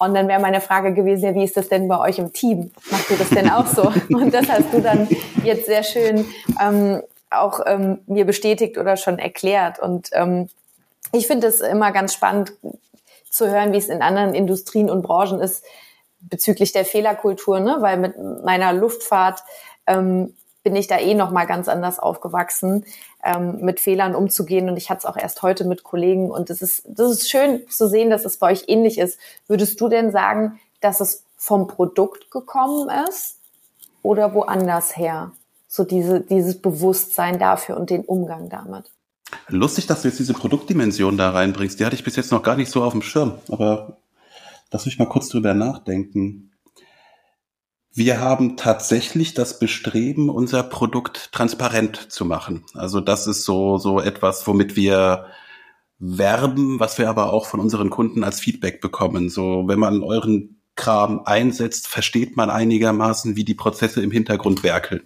Und dann wäre meine Frage gewesen, ja, wie ist das denn bei euch im Team? Macht ihr das denn auch so? [LAUGHS] Und das hast du dann jetzt sehr schön ähm, auch ähm, mir bestätigt oder schon erklärt. Und ähm, ich finde es immer ganz spannend zu hören, wie es in anderen Industrien und Branchen ist, bezüglich der Fehlerkultur, ne? weil mit meiner Luftfahrt ähm, bin ich da eh noch mal ganz anders aufgewachsen, ähm, mit Fehlern umzugehen. Und ich hatte es auch erst heute mit Kollegen. Und es ist, das ist schön zu sehen, dass es bei euch ähnlich ist. Würdest du denn sagen, dass es vom Produkt gekommen ist oder woanders her? So diese, dieses Bewusstsein dafür und den Umgang damit. Lustig, dass du jetzt diese Produktdimension da reinbringst. Die hatte ich bis jetzt noch gar nicht so auf dem Schirm. Aber Lass mich mal kurz drüber nachdenken. Wir haben tatsächlich das Bestreben, unser Produkt transparent zu machen. Also das ist so, so etwas, womit wir werben, was wir aber auch von unseren Kunden als Feedback bekommen. So, wenn man euren Kram einsetzt, versteht man einigermaßen, wie die Prozesse im Hintergrund werkeln.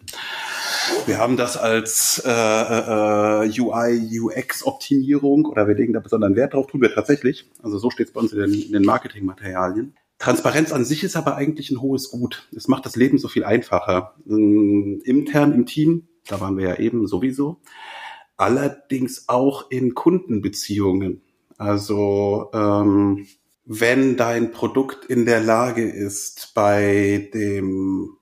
Wir haben das als äh, äh, UI, UX-Optimierung oder wir legen da besonderen Wert drauf, tun wir tatsächlich. Also so steht es bei uns in den, in den Marketingmaterialien. Transparenz an sich ist aber eigentlich ein hohes Gut. Es macht das Leben so viel einfacher. Ähm, intern im Team, da waren wir ja eben sowieso, allerdings auch in Kundenbeziehungen. Also ähm, wenn dein Produkt in der Lage ist, bei dem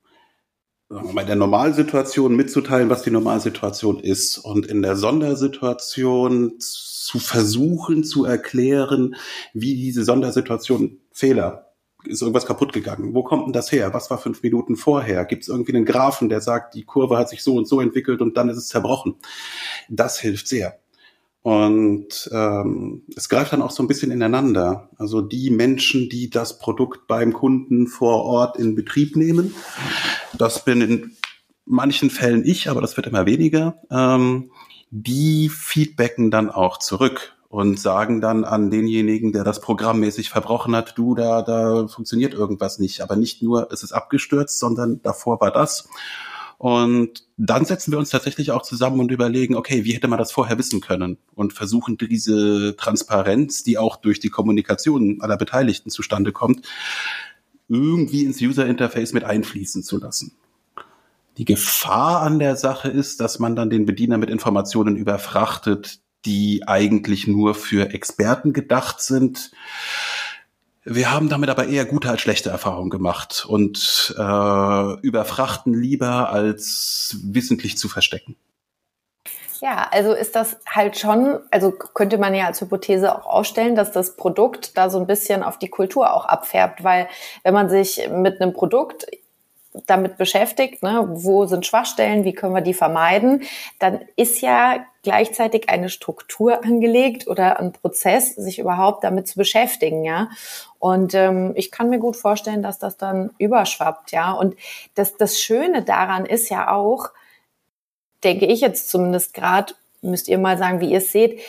in der Normalsituation mitzuteilen, was die Normalsituation ist und in der Sondersituation zu versuchen zu erklären, wie diese Sondersituation Fehler ist irgendwas kaputt gegangen. Wo kommt denn das her? Was war fünf Minuten vorher? Gibt es irgendwie einen Graphen, der sagt, die Kurve hat sich so und so entwickelt und dann ist es zerbrochen? Das hilft sehr. Und ähm, es greift dann auch so ein bisschen ineinander. Also die Menschen, die das Produkt beim Kunden vor Ort in Betrieb nehmen, das bin in manchen Fällen ich, aber das wird immer weniger, ähm, die feedbacken dann auch zurück und sagen dann an denjenigen, der das programmmäßig verbrochen hat, du, da, da funktioniert irgendwas nicht. Aber nicht nur, es ist abgestürzt, sondern davor war das. Und dann setzen wir uns tatsächlich auch zusammen und überlegen, okay, wie hätte man das vorher wissen können? Und versuchen diese Transparenz, die auch durch die Kommunikation aller Beteiligten zustande kommt, irgendwie ins User Interface mit einfließen zu lassen. Die Gefahr an der Sache ist, dass man dann den Bediener mit Informationen überfrachtet, die eigentlich nur für Experten gedacht sind wir haben damit aber eher gute als schlechte Erfahrungen gemacht und äh, überfrachten lieber als wissentlich zu verstecken. Ja, also ist das halt schon, also könnte man ja als Hypothese auch aufstellen, dass das Produkt da so ein bisschen auf die Kultur auch abfärbt, weil wenn man sich mit einem Produkt damit beschäftigt, ne, wo sind Schwachstellen, wie können wir die vermeiden, dann ist ja gleichzeitig eine Struktur angelegt oder ein Prozess, sich überhaupt damit zu beschäftigen, ja. Und ähm, ich kann mir gut vorstellen, dass das dann überschwappt, ja. Und das, das Schöne daran ist ja auch, denke ich jetzt zumindest gerade, müsst ihr mal sagen, wie ihr es seht,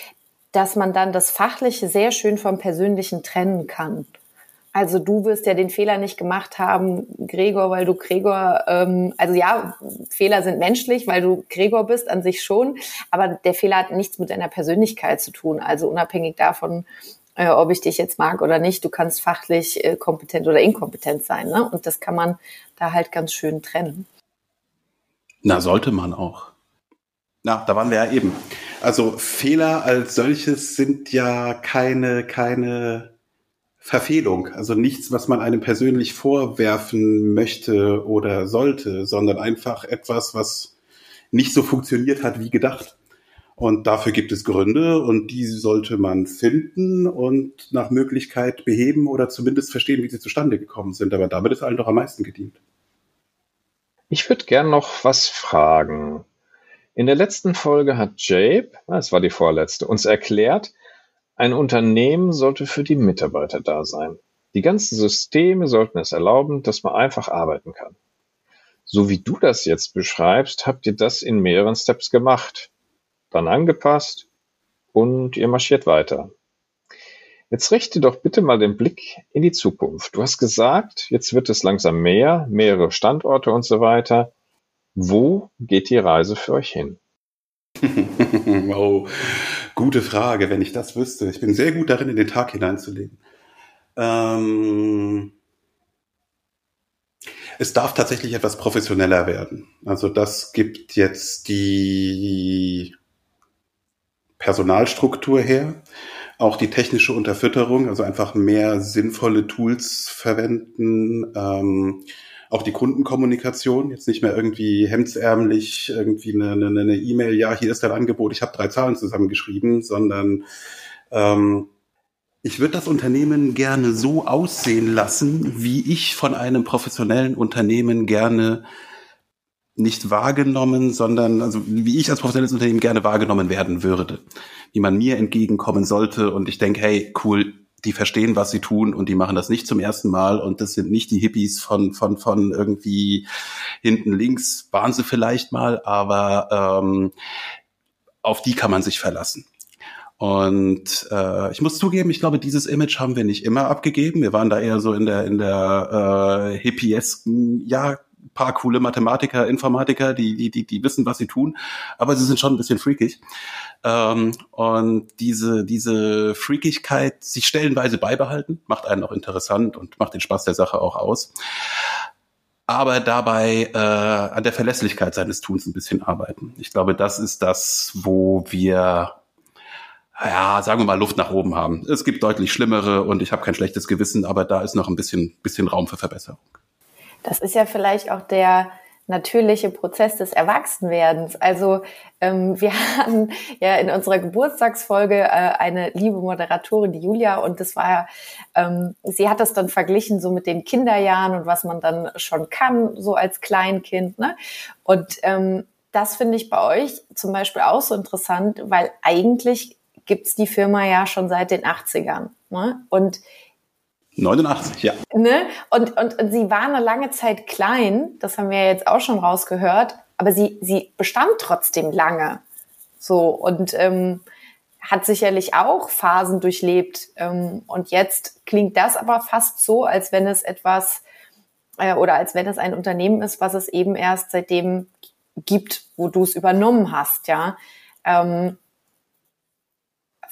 dass man dann das Fachliche sehr schön vom Persönlichen trennen kann. Also du wirst ja den Fehler nicht gemacht haben, Gregor, weil du Gregor, ähm, also ja, Fehler sind menschlich, weil du Gregor bist an sich schon, aber der Fehler hat nichts mit deiner Persönlichkeit zu tun. Also unabhängig davon, äh, ob ich dich jetzt mag oder nicht, du kannst fachlich äh, kompetent oder inkompetent sein. Ne? Und das kann man da halt ganz schön trennen. Na, sollte man auch. Na, da waren wir ja eben. Also Fehler als solches sind ja keine, keine Verfehlung, also nichts, was man einem persönlich vorwerfen möchte oder sollte, sondern einfach etwas, was nicht so funktioniert hat wie gedacht. Und dafür gibt es Gründe und die sollte man finden und nach Möglichkeit beheben oder zumindest verstehen, wie sie zustande gekommen sind. Aber damit ist allen doch am meisten gedient. Ich würde gern noch was fragen. In der letzten Folge hat Jabe, das war die vorletzte, uns erklärt, Ein Unternehmen sollte für die Mitarbeiter da sein. Die ganzen Systeme sollten es erlauben, dass man einfach arbeiten kann. So wie du das jetzt beschreibst, habt ihr das in mehreren Steps gemacht, dann angepasst und ihr marschiert weiter. Jetzt richte doch bitte mal den Blick in die Zukunft. Du hast gesagt, jetzt wird es langsam mehr, mehrere Standorte und so weiter. Wo geht die Reise für euch hin? [LAUGHS] oh, gute Frage, wenn ich das wüsste. Ich bin sehr gut darin, in den Tag hineinzulegen. Ähm, es darf tatsächlich etwas professioneller werden. Also das gibt jetzt die Personalstruktur her, auch die technische Unterfütterung, also einfach mehr sinnvolle Tools verwenden, ähm, auch die Kundenkommunikation, jetzt nicht mehr irgendwie hemdsärmlich irgendwie eine E-Mail, e ja, hier ist dein Angebot, ich habe drei Zahlen zusammengeschrieben, sondern ähm, ich würde das Unternehmen gerne so aussehen lassen, wie ich von einem professionellen Unternehmen gerne nicht wahrgenommen, sondern also wie ich als professionelles Unternehmen gerne wahrgenommen werden würde, wie man mir entgegenkommen sollte. Und ich denke, hey, cool, die verstehen, was sie tun und die machen das nicht zum ersten Mal und das sind nicht die Hippies von von von irgendwie hinten links waren sie vielleicht mal, aber ähm, auf die kann man sich verlassen. Und äh, ich muss zugeben, ich glaube, dieses Image haben wir nicht immer abgegeben. Wir waren da eher so in der in der äh, hippiesken, ja, paar coole Mathematiker, Informatiker, die, die, die, die wissen, was sie tun, aber sie sind schon ein bisschen freakig. Ähm, und diese, diese Freakigkeit sich stellenweise beibehalten, macht einen auch interessant und macht den Spaß der Sache auch aus. Aber dabei äh, an der Verlässlichkeit seines Tuns ein bisschen arbeiten. Ich glaube, das ist das, wo wir ja, sagen wir mal, Luft nach oben haben. Es gibt deutlich schlimmere und ich habe kein schlechtes Gewissen, aber da ist noch ein bisschen, bisschen Raum für Verbesserung. Das ist ja vielleicht auch der natürliche Prozess des Erwachsenwerdens. Also ähm, wir [LAUGHS] hatten ja in unserer Geburtstagsfolge äh, eine liebe Moderatorin, die Julia, und das war, ähm, sie hat das dann verglichen so mit den Kinderjahren und was man dann schon kann, so als Kleinkind. Ne? Und ähm, das finde ich bei euch zum Beispiel auch so interessant, weil eigentlich gibt's die Firma ja schon seit den 80ern. Ne? Und 89, ja. Ne? Und, und, und sie war eine lange Zeit klein, das haben wir jetzt auch schon rausgehört, aber sie, sie bestand trotzdem lange. So, und ähm, hat sicherlich auch Phasen durchlebt. Ähm, und jetzt klingt das aber fast so, als wenn es etwas äh, oder als wenn es ein Unternehmen ist, was es eben erst seitdem gibt, wo du es übernommen hast, ja. Ähm,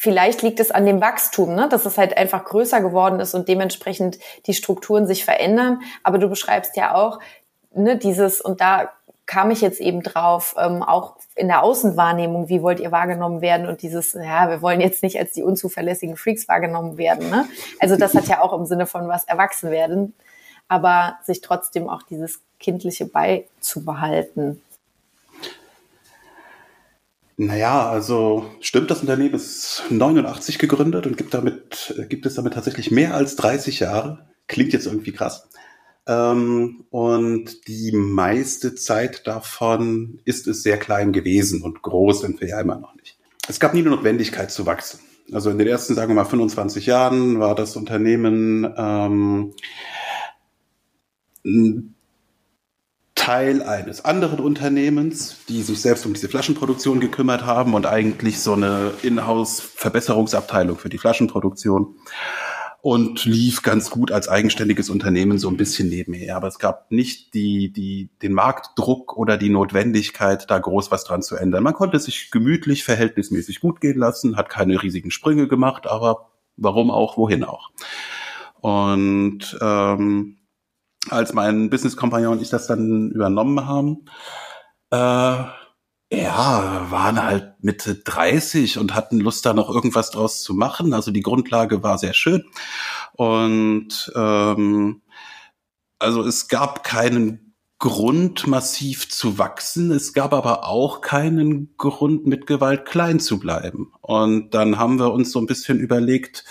Vielleicht liegt es an dem Wachstum, ne? dass es halt einfach größer geworden ist und dementsprechend die Strukturen sich verändern. Aber du beschreibst ja auch ne, dieses, und da kam ich jetzt eben drauf, ähm, auch in der Außenwahrnehmung, wie wollt ihr wahrgenommen werden und dieses, ja, wir wollen jetzt nicht als die unzuverlässigen Freaks wahrgenommen werden. Ne? Also das hat ja auch im Sinne von was erwachsen werden, aber sich trotzdem auch dieses Kindliche beizubehalten. Naja, also stimmt, das Unternehmen ist 89 gegründet und gibt damit, gibt es damit tatsächlich mehr als 30 Jahre. Klingt jetzt irgendwie krass. Ähm, und die meiste Zeit davon ist es sehr klein gewesen und groß sind wir ja immer noch nicht. Es gab nie eine Notwendigkeit zu wachsen. Also in den ersten, sagen wir mal, 25 Jahren war das Unternehmen ähm, Teil eines anderen Unternehmens, die sich selbst um diese Flaschenproduktion gekümmert haben und eigentlich so eine Inhouse-Verbesserungsabteilung für die Flaschenproduktion und lief ganz gut als eigenständiges Unternehmen so ein bisschen nebenher. Aber es gab nicht die, die, den Marktdruck oder die Notwendigkeit, da groß was dran zu ändern. Man konnte sich gemütlich, verhältnismäßig gut gehen lassen, hat keine riesigen Sprünge gemacht, aber warum auch, wohin auch. Und ähm, als mein Business-Kompagnon und ich das dann übernommen haben, äh, ja, waren halt Mitte 30 und hatten Lust, da noch irgendwas draus zu machen. Also die Grundlage war sehr schön. Und ähm, also es gab keinen Grund, massiv zu wachsen. Es gab aber auch keinen Grund, mit Gewalt klein zu bleiben. Und dann haben wir uns so ein bisschen überlegt,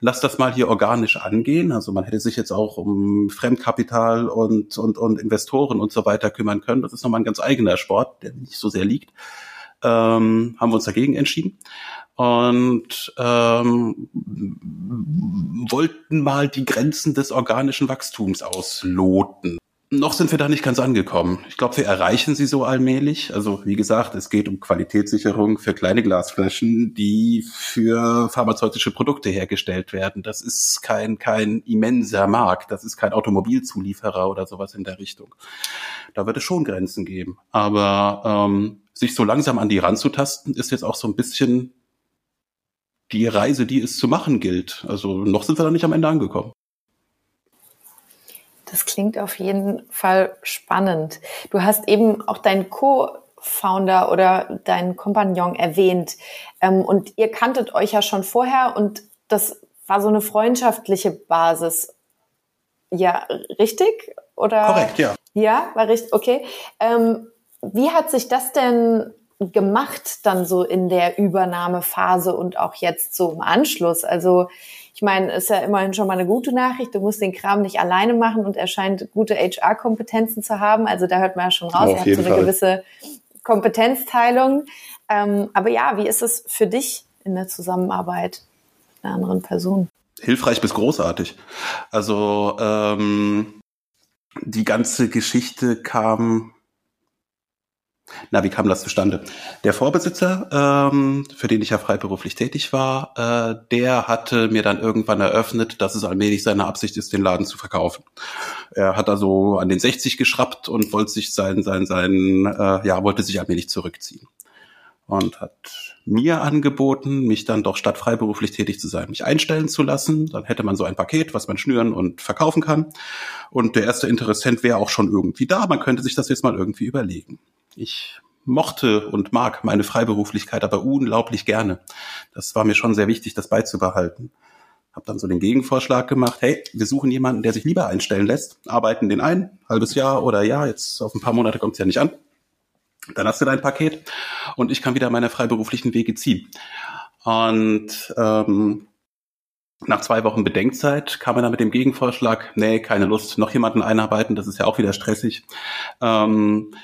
lass das mal hier organisch angehen. Also man hätte sich jetzt auch um Fremdkapital und, und, und Investoren und so weiter kümmern können. Das ist nochmal ein ganz eigener Sport, der nicht so sehr liegt. Ähm, haben wir uns dagegen entschieden und ähm, wollten mal die Grenzen des organischen Wachstums ausloten. Noch sind wir da nicht ganz angekommen. Ich glaube, wir erreichen sie so allmählich. Also wie gesagt, es geht um Qualitätssicherung für kleine Glasflaschen, die für pharmazeutische Produkte hergestellt werden. Das ist kein, kein immenser Markt. Das ist kein Automobilzulieferer oder sowas in der Richtung. Da wird es schon Grenzen geben. Aber ähm, sich so langsam an die ranzutasten, ist jetzt auch so ein bisschen die Reise, die es zu machen gilt. Also noch sind wir da nicht am Ende angekommen. Das klingt auf jeden Fall spannend. Du hast eben auch deinen Co-Founder oder deinen Kompagnon erwähnt. Ähm, und ihr kanntet euch ja schon vorher und das war so eine freundschaftliche Basis. Ja, richtig? Oder? Korrekt, ja. Ja, war richtig, okay. Ähm, wie hat sich das denn gemacht dann so in der Übernahmephase und auch jetzt so im Anschluss? Also ich meine, ist ja immerhin schon mal eine gute Nachricht. Du musst den Kram nicht alleine machen und er scheint gute HR-Kompetenzen zu haben. Also da hört man ja schon raus, er hat so eine Fall. gewisse Kompetenzteilung. Ähm, aber ja, wie ist es für dich in der Zusammenarbeit mit einer anderen Person? Hilfreich bis großartig. Also ähm, die ganze Geschichte kam na, wie kam das zustande? Der Vorbesitzer, ähm, für den ich ja freiberuflich tätig war, äh, der hatte mir dann irgendwann eröffnet, dass es allmählich seine Absicht ist, den Laden zu verkaufen. Er hat also an den 60 geschraubt und wollte sich sein, sein, sein, äh, ja, wollte sich allmählich zurückziehen. Und hat mir angeboten, mich dann doch statt freiberuflich tätig zu sein, mich einstellen zu lassen. Dann hätte man so ein Paket, was man schnüren und verkaufen kann. Und der erste Interessent wäre auch schon irgendwie da. Man könnte sich das jetzt mal irgendwie überlegen. Ich mochte und mag meine Freiberuflichkeit aber unglaublich gerne. Das war mir schon sehr wichtig, das beizubehalten. Hab dann so den Gegenvorschlag gemacht, hey, wir suchen jemanden, der sich lieber einstellen lässt, arbeiten den ein, halbes Jahr oder Jahr, jetzt auf ein paar Monate kommt es ja nicht an. Dann hast du dein Paket und ich kann wieder meine freiberuflichen Wege ziehen. Und ähm, nach zwei Wochen Bedenkzeit kam er dann mit dem Gegenvorschlag, nee, keine Lust, noch jemanden einarbeiten, das ist ja auch wieder stressig. Ähm,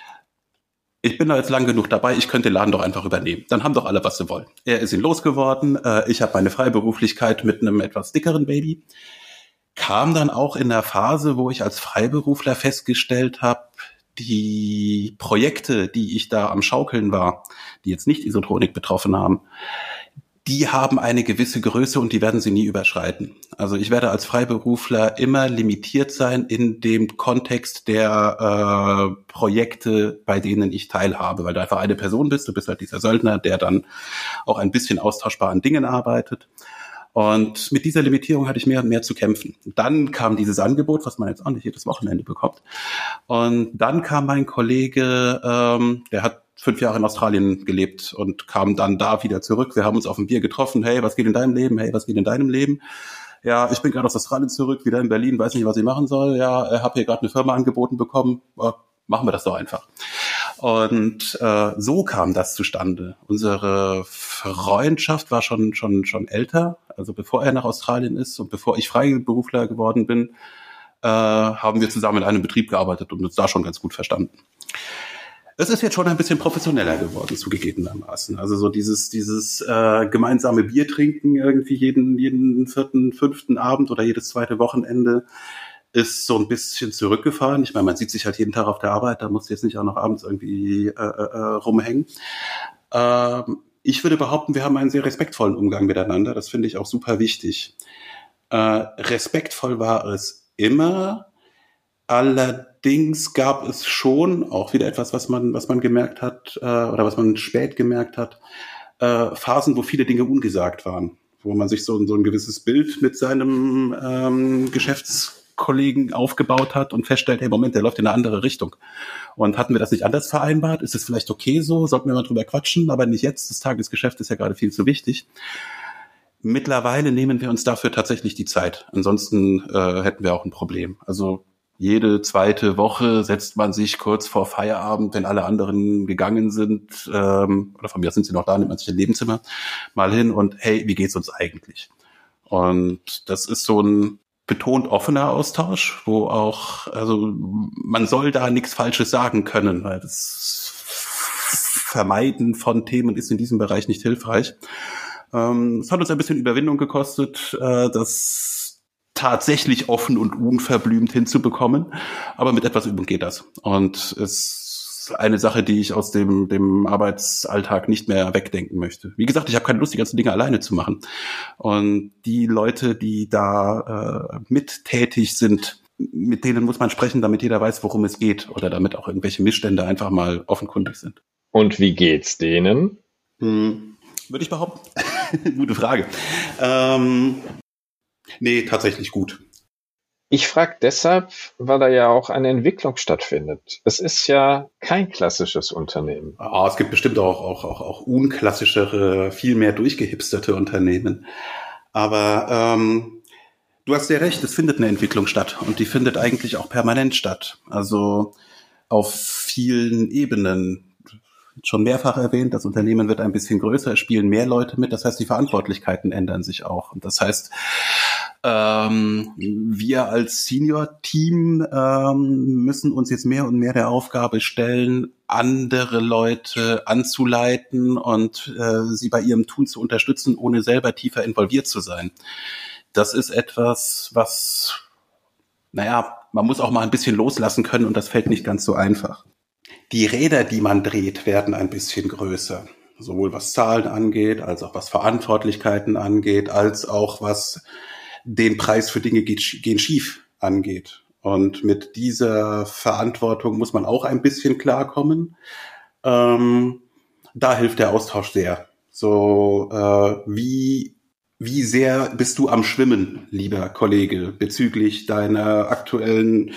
ich bin da jetzt lang genug dabei, ich könnte den Laden doch einfach übernehmen. Dann haben doch alle, was sie wollen. Er ist ihn losgeworden, äh, ich habe meine Freiberuflichkeit mit einem etwas dickeren Baby. Kam dann auch in der Phase, wo ich als Freiberufler festgestellt habe, die Projekte, die ich da am Schaukeln war, die jetzt nicht Isotronik betroffen haben, die haben eine gewisse Größe und die werden sie nie überschreiten. Also ich werde als Freiberufler immer limitiert sein in dem Kontext der äh, Projekte, bei denen ich teilhabe, weil du einfach eine Person bist, du bist halt dieser Söldner, der dann auch ein bisschen austauschbar an Dingen arbeitet. Und mit dieser Limitierung hatte ich mehr und mehr zu kämpfen. Dann kam dieses Angebot, was man jetzt auch nicht jedes Wochenende bekommt. Und dann kam mein Kollege, ähm, der hat fünf Jahre in Australien gelebt und kam dann da wieder zurück. Wir haben uns auf ein Bier getroffen. Hey, was geht in deinem Leben? Hey, was geht in deinem Leben? Ja, ich bin gerade aus Australien zurück, wieder in Berlin, weiß nicht, was ich machen soll. Ja, habe hier gerade eine Firma angeboten bekommen. Machen wir das doch einfach. Und äh, so kam das zustande. Unsere Freundschaft war schon schon schon älter, also bevor er nach Australien ist und bevor ich Freiberufler geworden bin, äh, haben wir zusammen in einem Betrieb gearbeitet und uns da schon ganz gut verstanden. Es ist jetzt schon ein bisschen professioneller geworden, zugegebenermaßen. Also so dieses, dieses äh, gemeinsame Bier trinken irgendwie jeden, jeden vierten, fünften Abend oder jedes zweite Wochenende ist so ein bisschen zurückgefahren. Ich meine, man sieht sich halt jeden Tag auf der Arbeit, da muss jetzt nicht auch noch abends irgendwie äh, äh, äh, rumhängen. Ähm, ich würde behaupten, wir haben einen sehr respektvollen Umgang miteinander. Das finde ich auch super wichtig. Äh, respektvoll war es immer. Allerdings gab es schon auch wieder etwas, was man, was man gemerkt hat äh, oder was man spät gemerkt hat, äh, Phasen, wo viele Dinge ungesagt waren, wo man sich so, so ein gewisses Bild mit seinem ähm, Geschäftskollegen aufgebaut hat und feststellt, hey Moment, der läuft in eine andere Richtung. Und hatten wir das nicht anders vereinbart? Ist es vielleicht okay so? Sollten wir mal drüber quatschen, aber nicht jetzt. Das Tagesgeschäft ist ja gerade viel zu wichtig. Mittlerweile nehmen wir uns dafür tatsächlich die Zeit. Ansonsten äh, hätten wir auch ein Problem. Also jede zweite Woche setzt man sich kurz vor Feierabend, wenn alle anderen gegangen sind, ähm, oder von mir sind sie noch da, nimmt man sich ein Nebenzimmer mal hin und hey, wie geht's uns eigentlich? Und das ist so ein betont offener Austausch, wo auch, also man soll da nichts Falsches sagen können, weil das Vermeiden von Themen ist in diesem Bereich nicht hilfreich. Ähm, es hat uns ein bisschen Überwindung gekostet, äh, das tatsächlich offen und unverblümt hinzubekommen. Aber mit etwas Übung geht das. Und es ist eine Sache, die ich aus dem, dem Arbeitsalltag nicht mehr wegdenken möchte. Wie gesagt, ich habe keine Lust, die ganzen Dinge alleine zu machen. Und die Leute, die da äh, mit tätig sind, mit denen muss man sprechen, damit jeder weiß, worum es geht oder damit auch irgendwelche Missstände einfach mal offenkundig sind. Und wie geht's denen? Hm, würde ich behaupten. [LAUGHS] Gute Frage. Ähm, nee, tatsächlich gut. Ich frage deshalb, weil da ja auch eine Entwicklung stattfindet. Es ist ja kein klassisches Unternehmen. Ah, es gibt bestimmt auch, auch, auch, auch unklassischere, viel mehr durchgehipsterte Unternehmen. Aber ähm, du hast ja recht, es findet eine Entwicklung statt und die findet eigentlich auch permanent statt. Also auf vielen Ebenen schon mehrfach erwähnt, das Unternehmen wird ein bisschen größer, es spielen mehr Leute mit, das heißt, die Verantwortlichkeiten ändern sich auch. Und das heißt, ähm, wir als Senior-Team ähm, müssen uns jetzt mehr und mehr der Aufgabe stellen, andere Leute anzuleiten und äh, sie bei ihrem Tun zu unterstützen, ohne selber tiefer involviert zu sein. Das ist etwas, was, naja, man muss auch mal ein bisschen loslassen können und das fällt nicht ganz so einfach. Die Räder, die man dreht, werden ein bisschen größer. Sowohl was Zahlen angeht, als auch was Verantwortlichkeiten angeht, als auch was den Preis für Dinge gehen schief angeht. Und mit dieser Verantwortung muss man auch ein bisschen klarkommen. Ähm, da hilft der Austausch sehr. So, äh, wie, wie sehr bist du am Schwimmen, lieber Kollege, bezüglich deiner aktuellen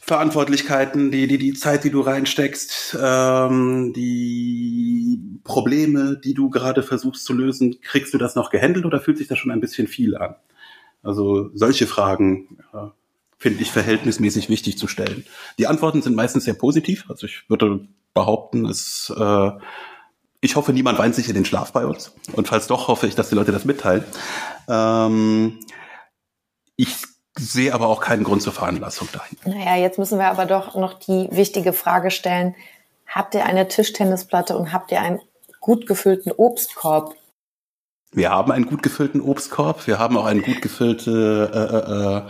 Verantwortlichkeiten, die, die, die Zeit, die du reinsteckst, ähm, die Probleme, die du gerade versuchst zu lösen, kriegst du das noch gehandelt oder fühlt sich das schon ein bisschen viel an? Also solche Fragen äh, finde ich verhältnismäßig wichtig zu stellen. Die Antworten sind meistens sehr positiv. Also ich würde behaupten, es, äh, ich hoffe, niemand weint sich in den Schlaf bei uns. Und falls doch, hoffe ich, dass die Leute das mitteilen. Ähm, ich sehe aber auch keinen Grund zur Veranlassung dahin. Naja, jetzt müssen wir aber doch noch die wichtige Frage stellen. Habt ihr eine Tischtennisplatte und habt ihr einen gut gefüllten Obstkorb? Wir haben einen gut gefüllten Obstkorb. Wir haben auch eine gut gefüllte äh, äh, äh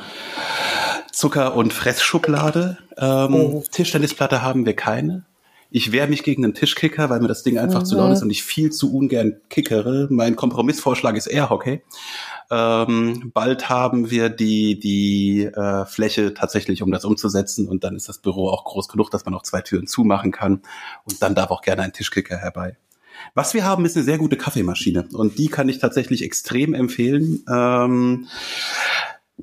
Zucker- und Fressschublade. Ähm, oh. Tischtennisplatte haben wir keine. Ich wehre mich gegen einen Tischkicker, weil mir das Ding einfach mhm. zu laut ist und ich viel zu ungern kickere. Mein Kompromissvorschlag ist Airhockey. Ähm, bald haben wir die, die äh, Fläche tatsächlich, um das umzusetzen. Und dann ist das Büro auch groß genug, dass man auch zwei Türen zumachen kann. Und dann darf auch gerne ein Tischkicker herbei. Was wir haben, ist eine sehr gute Kaffeemaschine. Und die kann ich tatsächlich extrem empfehlen. Ähm,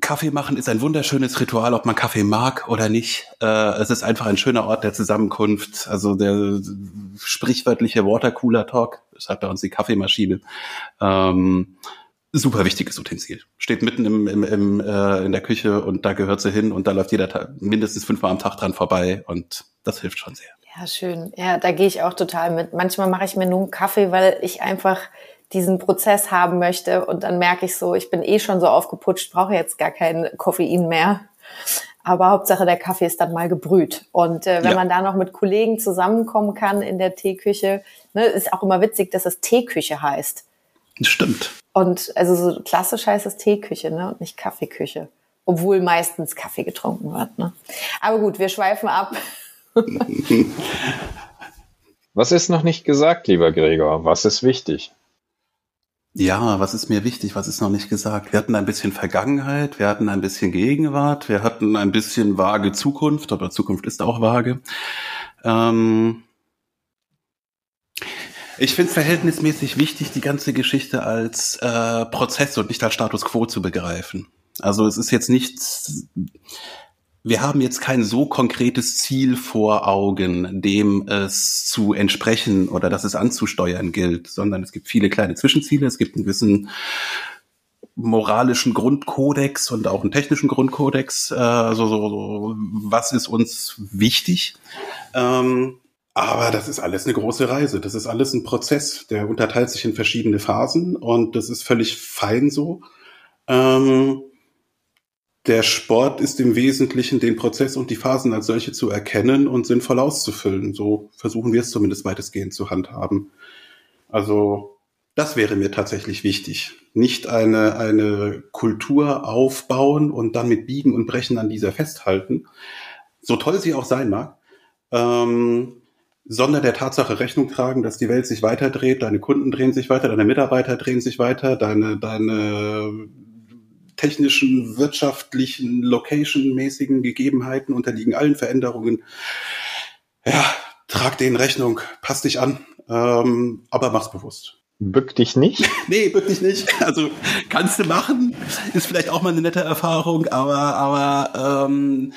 Kaffee machen ist ein wunderschönes Ritual, ob man Kaffee mag oder nicht. Äh, es ist einfach ein schöner Ort der Zusammenkunft. Also der sprichwörtliche Watercooler Talk, das hat bei uns die Kaffeemaschine. Ähm, super wichtiges Utensil. Steht mitten im, im, im, äh, in der Küche und da gehört sie hin und da läuft jeder Tag, mindestens fünfmal am Tag dran vorbei und das hilft schon sehr. Ja, schön. Ja, da gehe ich auch total mit. Manchmal mache ich mir nur einen Kaffee, weil ich einfach diesen Prozess haben möchte und dann merke ich so, ich bin eh schon so aufgeputscht, brauche jetzt gar kein Koffein mehr. Aber Hauptsache der Kaffee ist dann mal gebrüht. Und äh, wenn ja. man da noch mit Kollegen zusammenkommen kann in der Teeküche, ne, ist auch immer witzig, dass es Teeküche heißt. Stimmt. Und also so klassisch heißt es Teeküche, ne? Und nicht Kaffeeküche. Obwohl meistens Kaffee getrunken wird. Ne? Aber gut, wir schweifen ab. [LAUGHS] Was ist noch nicht gesagt, lieber Gregor? Was ist wichtig? Ja, was ist mir wichtig? Was ist noch nicht gesagt? Wir hatten ein bisschen Vergangenheit, wir hatten ein bisschen Gegenwart, wir hatten ein bisschen vage Zukunft, aber Zukunft ist auch vage. Ähm, ich finde es verhältnismäßig wichtig, die ganze Geschichte als äh, Prozess und nicht als Status quo zu begreifen. Also es ist jetzt nicht, wir haben jetzt kein so konkretes Ziel vor Augen, dem es zu entsprechen oder dass es anzusteuern gilt, sondern es gibt viele kleine Zwischenziele, es gibt einen gewissen moralischen Grundkodex und auch einen technischen Grundkodex. Äh, so, so, was ist uns wichtig? Ähm, aber das ist alles eine große Reise. Das ist alles ein Prozess. Der unterteilt sich in verschiedene Phasen und das ist völlig fein so. Ähm, der Sport ist im Wesentlichen den Prozess und die Phasen als solche zu erkennen und sinnvoll auszufüllen. So versuchen wir es zumindest weitestgehend zu handhaben. Also Das wäre mir tatsächlich wichtig. Nicht eine, eine Kultur aufbauen und dann mit Biegen und Brechen an dieser festhalten, so toll sie auch sein mag, ähm, sondern der Tatsache Rechnung tragen, dass die Welt sich weiterdreht, deine Kunden drehen sich weiter, deine Mitarbeiter drehen sich weiter, deine, deine technischen, wirtschaftlichen, location-mäßigen Gegebenheiten unterliegen allen Veränderungen. Ja, trag denen Rechnung, pass dich an, ähm, aber mach's bewusst. Bück dich nicht? [LAUGHS] nee, bück dich nicht. Also kannst du machen, ist vielleicht auch mal eine nette Erfahrung, aber, aber ähm,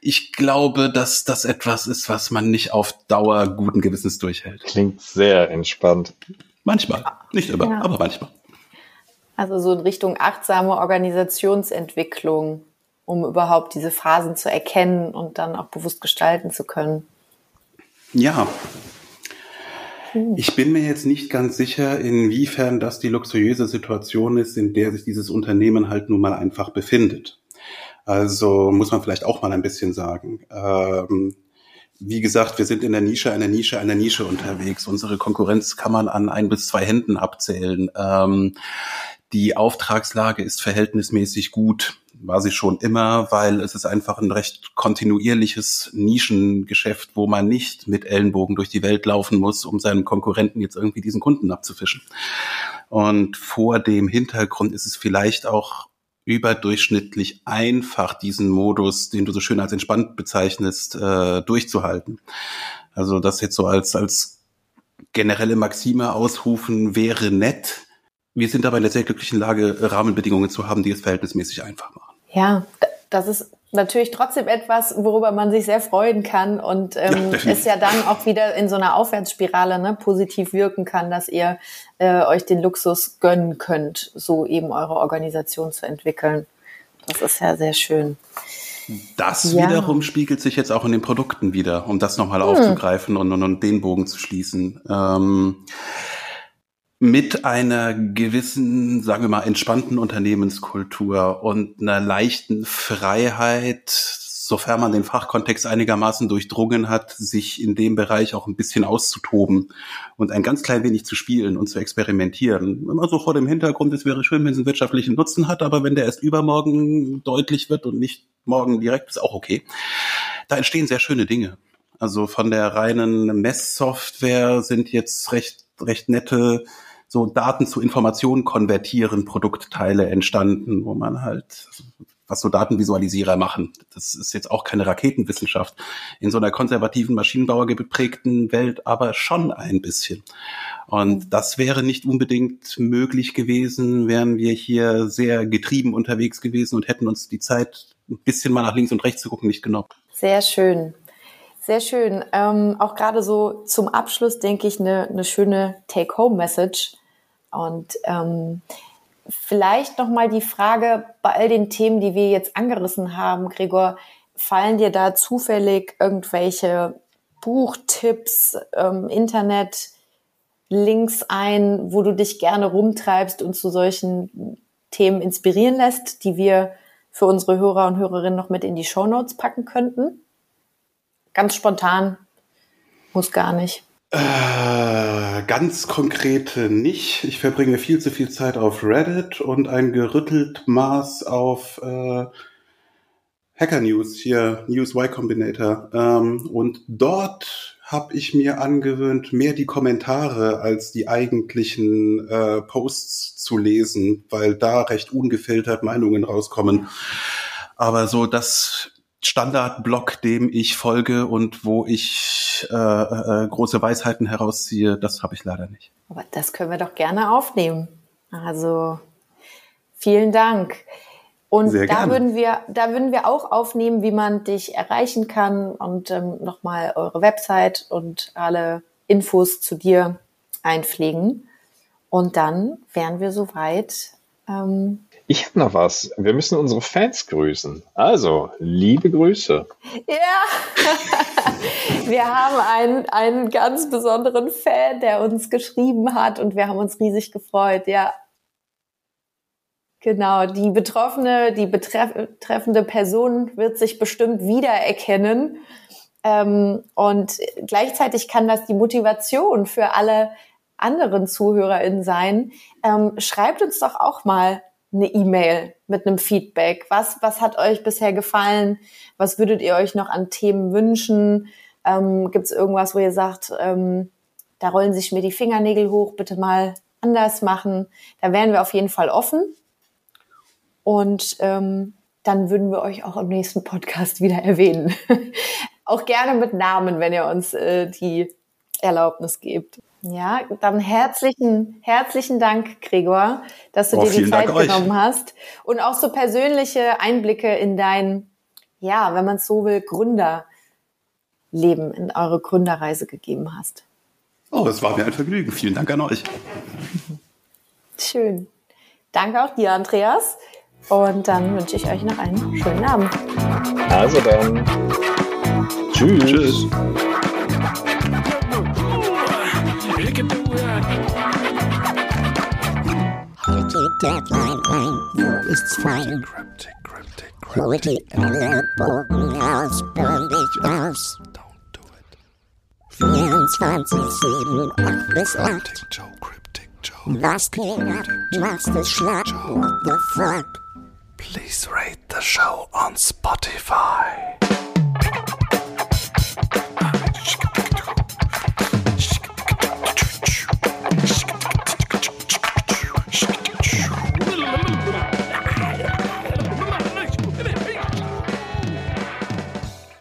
ich glaube, dass das etwas ist, was man nicht auf Dauer guten Gewissens durchhält. Klingt sehr entspannt. Manchmal, nicht immer, ja. aber manchmal. Also so in Richtung achtsame Organisationsentwicklung, um überhaupt diese Phasen zu erkennen und dann auch bewusst gestalten zu können. Ja. Ich bin mir jetzt nicht ganz sicher, inwiefern das die luxuriöse Situation ist, in der sich dieses Unternehmen halt nun mal einfach befindet. Also muss man vielleicht auch mal ein bisschen sagen. Ähm, wie gesagt, wir sind in der Nische, einer Nische, einer Nische unterwegs. Unsere Konkurrenz kann man an ein bis zwei Händen abzählen. Ähm, die Auftragslage ist verhältnismäßig gut, war sie schon immer, weil es ist einfach ein recht kontinuierliches Nischengeschäft, wo man nicht mit Ellenbogen durch die Welt laufen muss, um seinem Konkurrenten jetzt irgendwie diesen Kunden abzufischen. Und vor dem Hintergrund ist es vielleicht auch überdurchschnittlich einfach, diesen Modus, den du so schön als entspannt bezeichnest, äh, durchzuhalten. Also das jetzt so als, als generelle Maxime ausrufen wäre nett, wir sind aber in der sehr glücklichen Lage, Rahmenbedingungen zu haben, die es verhältnismäßig einfach machen. Ja, das ist natürlich trotzdem etwas, worüber man sich sehr freuen kann und ähm, ja, es ja dann auch wieder in so einer Aufwärtsspirale ne, positiv wirken kann, dass ihr äh, euch den Luxus gönnen könnt, so eben eure Organisation zu entwickeln. Das ist ja sehr schön. Das ja. wiederum spiegelt sich jetzt auch in den Produkten wieder, um das nochmal hm. aufzugreifen und, und, und, den Bogen zu schließen. Ähm, mit einer gewissen, sagen wir mal, entspannten Unternehmenskultur und einer leichten Freiheit, sofern man den Fachkontext einigermaßen durchdrungen hat, sich in dem Bereich auch ein bisschen auszutoben und ein ganz klein wenig zu spielen und zu experimentieren. Immer so vor dem Hintergrund, es wäre schön, wenn es einen wirtschaftlichen Nutzen hat, aber wenn der erst übermorgen deutlich wird und nicht morgen direkt, ist auch okay. Da entstehen sehr schöne Dinge. Also von der reinen Messsoftware sind jetzt recht, recht nette so Daten zu Informationen konvertieren, Produktteile entstanden, wo man halt, was so Datenvisualisierer machen. Das ist jetzt auch keine Raketenwissenschaft. In so einer konservativen, Maschinenbauer geprägten Welt aber schon ein bisschen. Und das wäre nicht unbedingt möglich gewesen, wären wir hier sehr getrieben unterwegs gewesen und hätten uns die Zeit, ein bisschen mal nach links und rechts zu gucken, nicht genommen. Sehr schön. Sehr schön. Ähm, auch gerade so zum Abschluss denke ich eine, eine schöne Take-Home-Message. Und ähm, vielleicht noch mal die Frage bei all den Themen, die wir jetzt angerissen haben, Gregor, fallen dir da zufällig irgendwelche Buchtipps, ähm, Internet, Links ein, wo du dich gerne rumtreibst und zu solchen Themen inspirieren lässt, die wir für unsere Hörer und Hörerinnen noch mit in die Show Notes packen könnten? Ganz spontan, muss gar nicht. Äh, ganz konkrete nicht. Ich verbringe viel zu viel Zeit auf Reddit und ein gerüttelt Maß auf äh, Hacker News, hier News Y Combinator. Ähm, und dort habe ich mir angewöhnt, mehr die Kommentare als die eigentlichen äh, Posts zu lesen, weil da recht ungefiltert Meinungen rauskommen. Aber so das Standardblock, dem ich folge und wo ich äh, äh, große Weisheiten herausziehe, das habe ich leider nicht. Aber das können wir doch gerne aufnehmen. Also vielen Dank. Und Sehr da gerne. würden wir, da würden wir auch aufnehmen, wie man dich erreichen kann und ähm, nochmal eure Website und alle Infos zu dir einpflegen. Und dann wären wir soweit ähm, ich habe noch was. Wir müssen unsere Fans grüßen. Also, liebe Grüße. Ja, [LAUGHS] wir haben einen, einen ganz besonderen Fan, der uns geschrieben hat und wir haben uns riesig gefreut. Ja, Genau, die betroffene, die betreffende Person wird sich bestimmt wiedererkennen. Ähm, und gleichzeitig kann das die Motivation für alle anderen ZuhörerInnen sein. Ähm, schreibt uns doch auch mal eine E-Mail mit einem Feedback. Was, was hat euch bisher gefallen? Was würdet ihr euch noch an Themen wünschen? Ähm, Gibt es irgendwas, wo ihr sagt, ähm, da rollen sich mir die Fingernägel hoch, bitte mal anders machen? Da wären wir auf jeden Fall offen. Und ähm, dann würden wir euch auch im nächsten Podcast [LAUGHS] wieder erwähnen. auch gerne mit Namen, wenn ihr uns äh, die Erlaubnis gebt. Ja, dann herzlichen, herzlichen Dank, Gregor, dass du oh, dir die Zeit genommen hast und auch so persönliche Einblicke in dein, ja, wenn man es so will, Gründerleben, in eure Gründerreise gegeben hast. Oh, es war mir ein Vergnügen. Vielen Dank an euch. Schön. Danke auch dir, Andreas. Und dann wünsche ich euch noch einen schönen Abend. Also dann. Tschüss. Tschüss. Deadline line ist fein. Quality Bogen aus, burn dich aus. 24, 7, 8 bis 8. Was geht ab? Machst es schlapp? What the fuck? Please rate the show on Spotify.